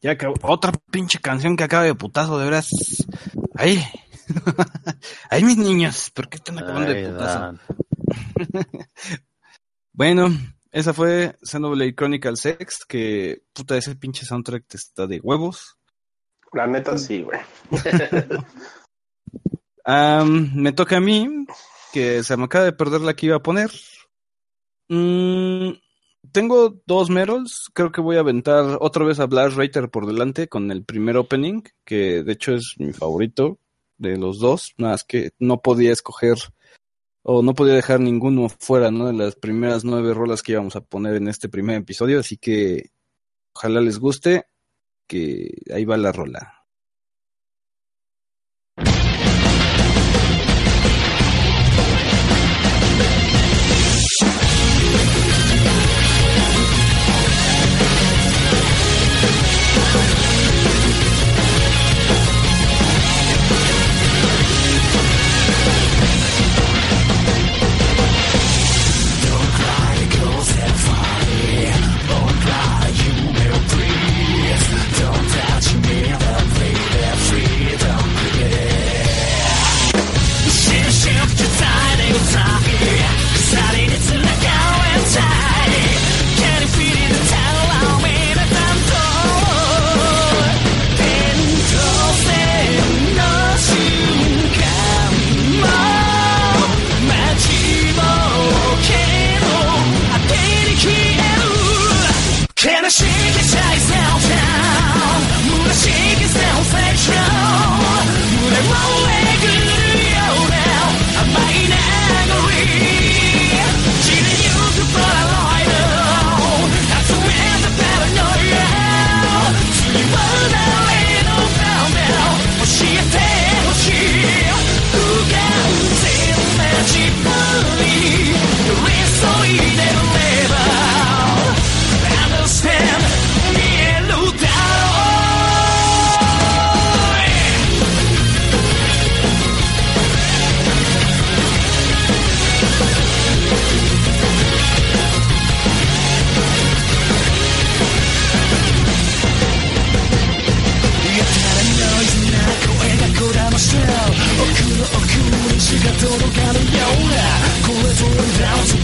Ya acabó. Otra pinche canción que acaba de putazo, de veras. Ay. Ay, mis niños, ¿por qué están acabando de Ay, putazo? Dan. Bueno, esa fue Xenoblade Chronicles X, que puta, ese pinche soundtrack está de huevos. La neta sí, güey. Am, me toca a mí, que se me acaba de perder la que iba a poner. Mm, tengo dos medals, creo que voy a aventar otra vez a Blast Rater por delante con el primer opening, que de hecho es mi favorito de los dos, nada más que no podía escoger o no podía dejar ninguno fuera, ¿no? De las primeras nueve rolas que íbamos a poner en este primer episodio, así que ojalá les guste, que ahí va la rola.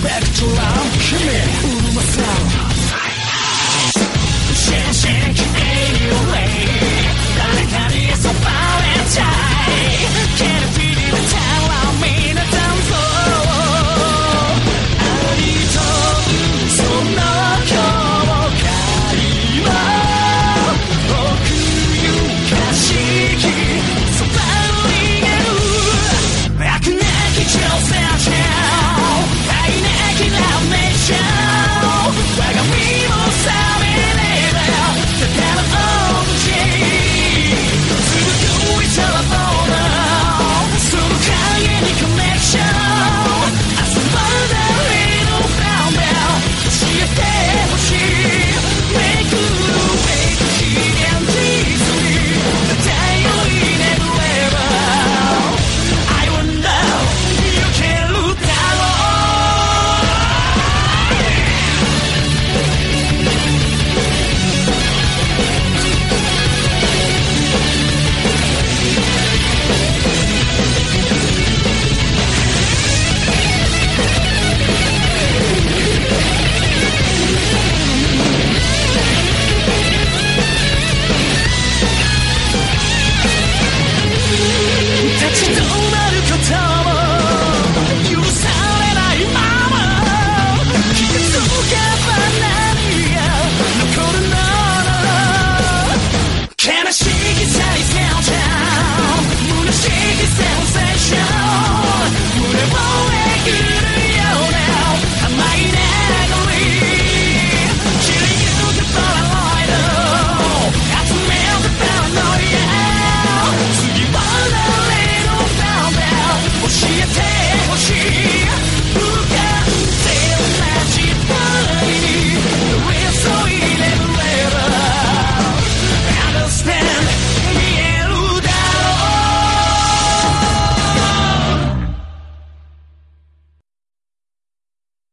Back to round, come here, ooh, my sound. Shake, shake, anyway.誰そばれちゃい。Can you feel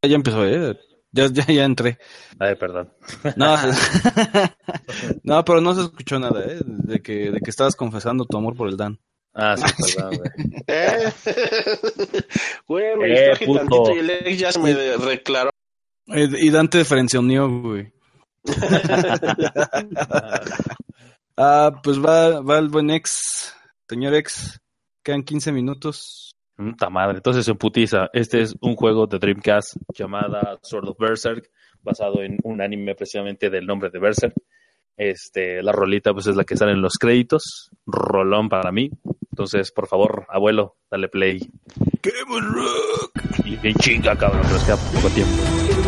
Ya empezó, ¿eh? Ya, ya, ya entré. Ay, perdón. No, no, pero no se escuchó nada, ¿eh? De que, de que estabas confesando tu amor por el Dan. Ah, sí, perdón, güey. ¿Eh? Güey, me Eh, puto. y el ex ya se me reclaró. Eh, y Dan te frencionó, güey. ah, pues va, va el buen ex. Señor ex, quedan 15 minutos. Puta madre. Entonces, en putiza, este es un juego de Dreamcast llamada Sword of Berserk, basado en un anime precisamente del nombre de Berserk. Este, la rolita pues es la que sale en los créditos. Rolón para mí. Entonces, por favor, abuelo, dale play. ¡Queremos rock! Y bien chinga, cabrón, pero es que a poco tiempo.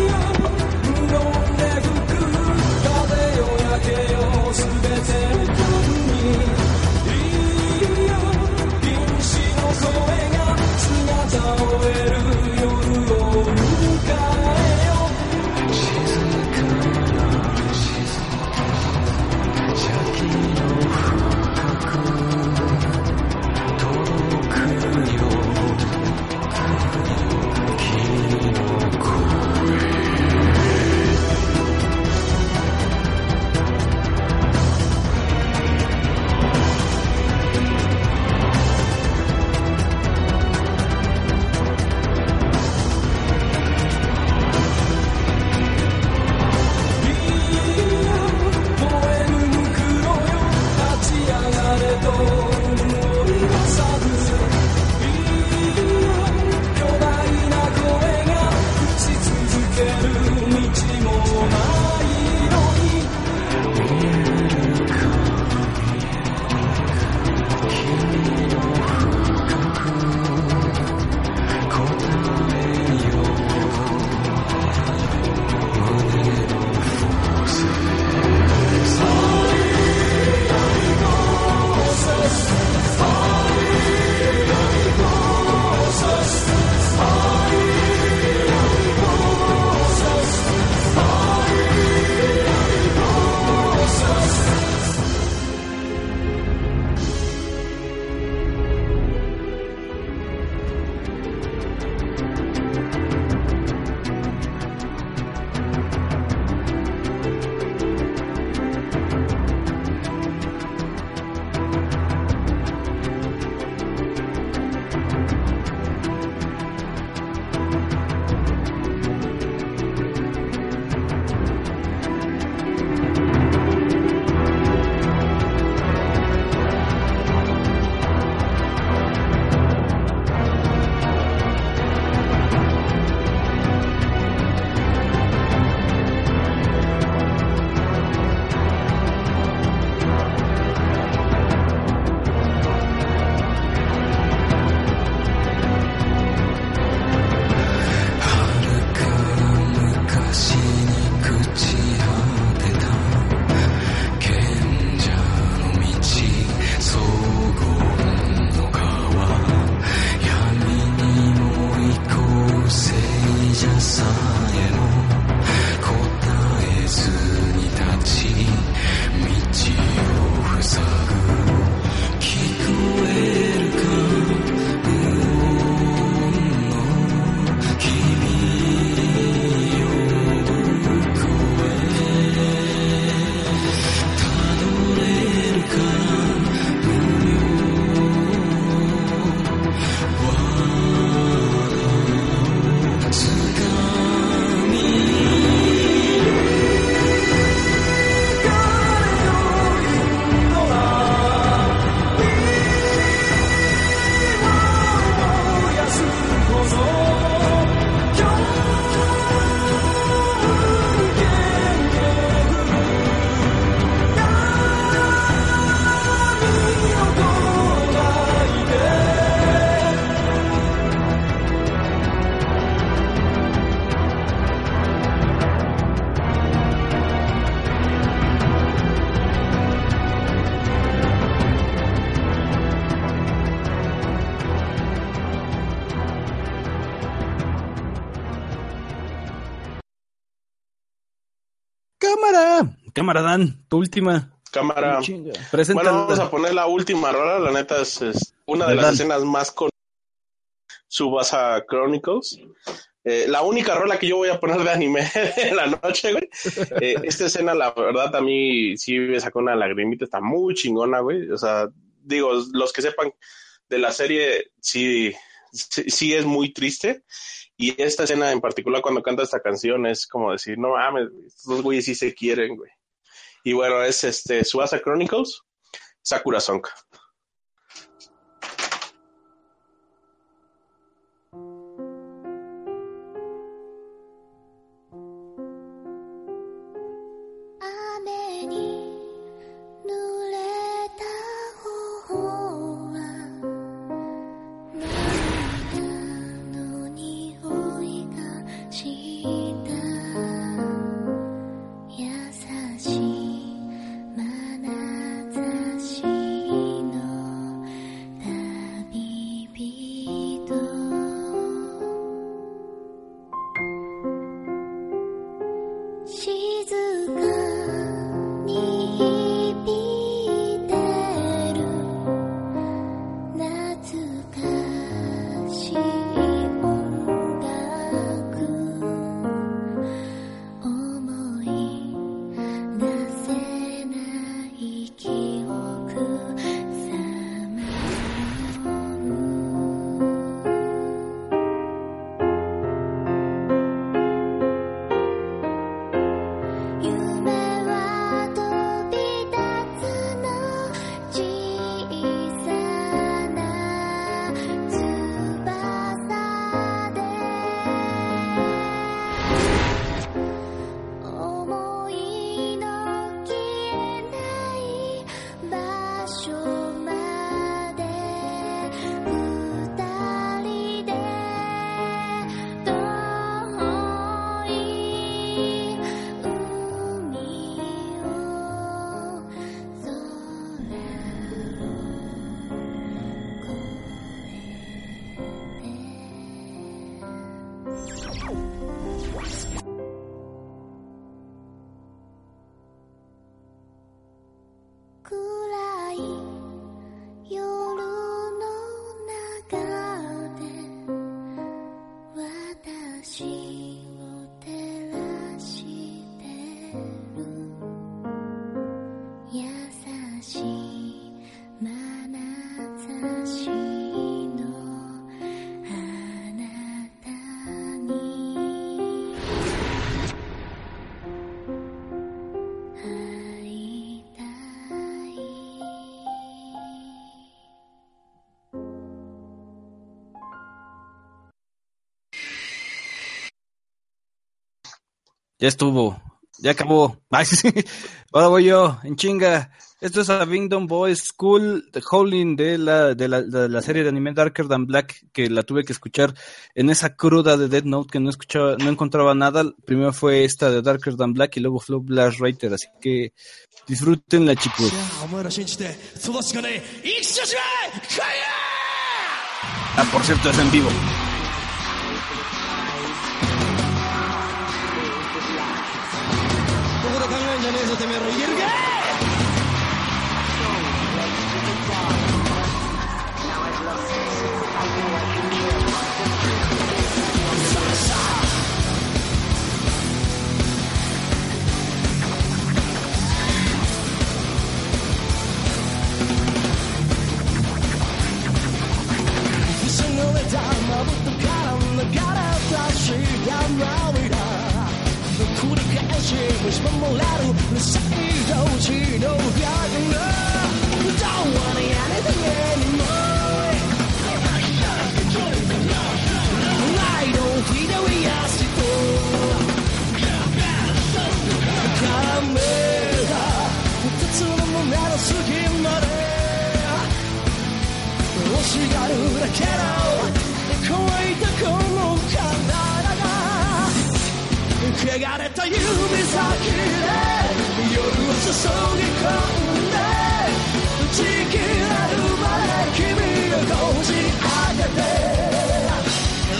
Dan, tu última. Cámara. Bueno, vamos a poner la última rola. La neta es, es una de ¿Verdad? las escenas más con Subasa Chronicles. Eh, la única rola que yo voy a poner de anime en la noche, güey. Eh, esta escena, la verdad, a mí sí me sacó una lagrimita, está muy chingona, güey. O sea, digo, los que sepan de la serie, sí, sí, sí es muy triste. Y esta escena en particular, cuando canta esta canción, es como decir, no mames, estos güeyes sí se quieren, güey. Y bueno, es este Suasa Chronicles, Sakura Song. Ya estuvo. Ya acabó. Ahora voy yo, en chinga. Esto es a Abingdon Boys School The Howling de la, de, la, de la serie de anime Darker Than Black, que la tuve que escuchar en esa cruda de Dead Note que no escuchaba, no encontraba nada. Primero fue esta de Darker Than Black y luego Flow Blast Writer, así que disfrútenla, chicos. Ah, por cierto, es en vivo. Cuando te me reyergue. Sing ぞてめえらいけるか 汚れた指先で夜を注ぎ込んでちぎれるまで君をこじ開けて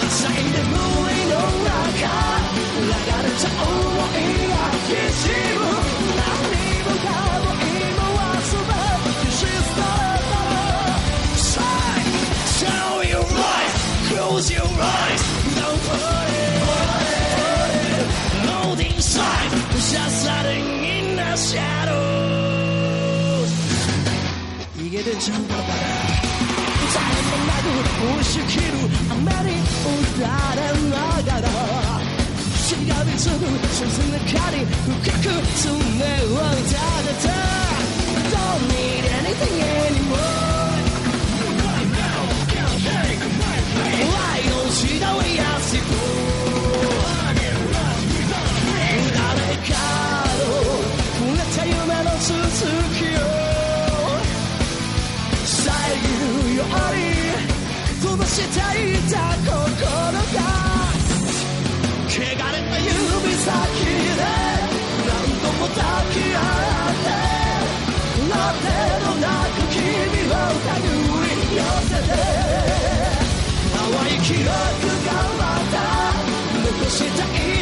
浅い眠りの中流れた想いがきしむ何もかも今は全て消し去れたら Say, tell me your mind, close your eyes, outside, just hiding in the shadows. You get a jump up It's all Don't need anything anymore. Why don't you know we have 続きを遮るように飛ばしていた心が汚れた指先で何度も抱き合ってなってもなく君を手繰り寄せて淡い記憶がまた残した痛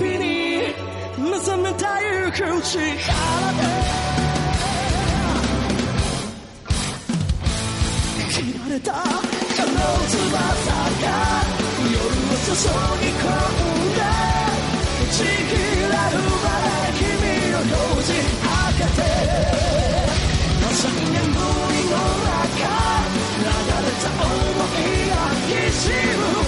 うたびに目覚めたゆく力で切られたこの翼が夜を注ぎ込んでちぎれるまで君を閉じ開けて3年ぶりの中流れた想いがきしむ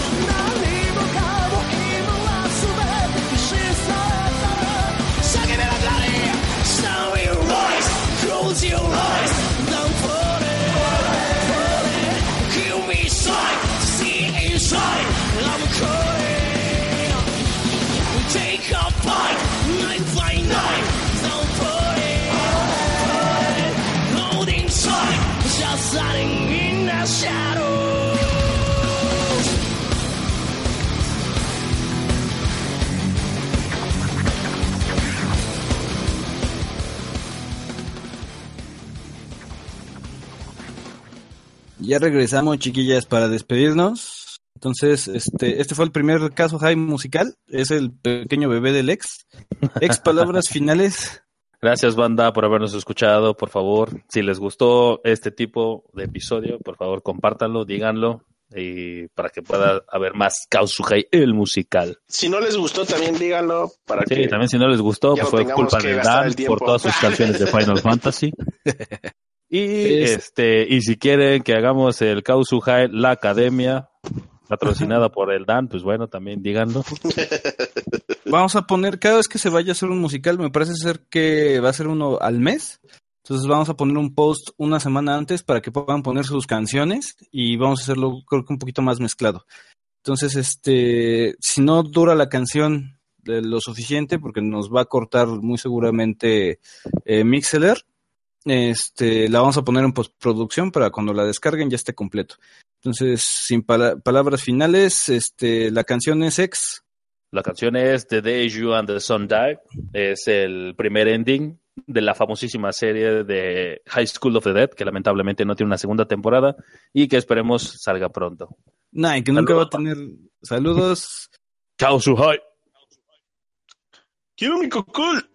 Ya regresamos, chiquillas, para despedirnos. Entonces, este, este fue el primer caso high musical. Es el pequeño bebé del ex. Ex palabras finales. Gracias, banda, por habernos escuchado. Por favor, si les gustó este tipo de episodio, por favor, compártanlo, díganlo. Y para que pueda haber más Kausuhai, el musical. Si no les gustó, también díganlo para Sí, que también si no les gustó, pues fue culpa de Dan por todas sus canciones de Final Fantasy. Y Es- este, y si quieren que hagamos el Kausuhai, la academia, patrocinada por el Dan, pues bueno, también díganlo. Vamos a poner, cada vez que se vaya a hacer un musical, me parece ser que va a ser uno al mes. Entonces vamos a poner un post una semana antes para que puedan poner sus canciones y vamos a hacerlo creo que un poquito más mezclado. Entonces, este, si no dura la canción de lo suficiente, porque nos va a cortar muy seguramente eh, Mixeler, este, la vamos a poner en postproducción para cuando la descarguen ya esté completo. Entonces, sin pala- palabras finales, este, la canción es ex. La canción es The Day You and the Sun Die. Es el primer ending de la famosísima serie de High School of the Dead, que lamentablemente no tiene una segunda temporada y que esperemos salga pronto. Nah, y que nunca va a Saludos. tener saludos. Kausuhai. Quiero mi cocol.「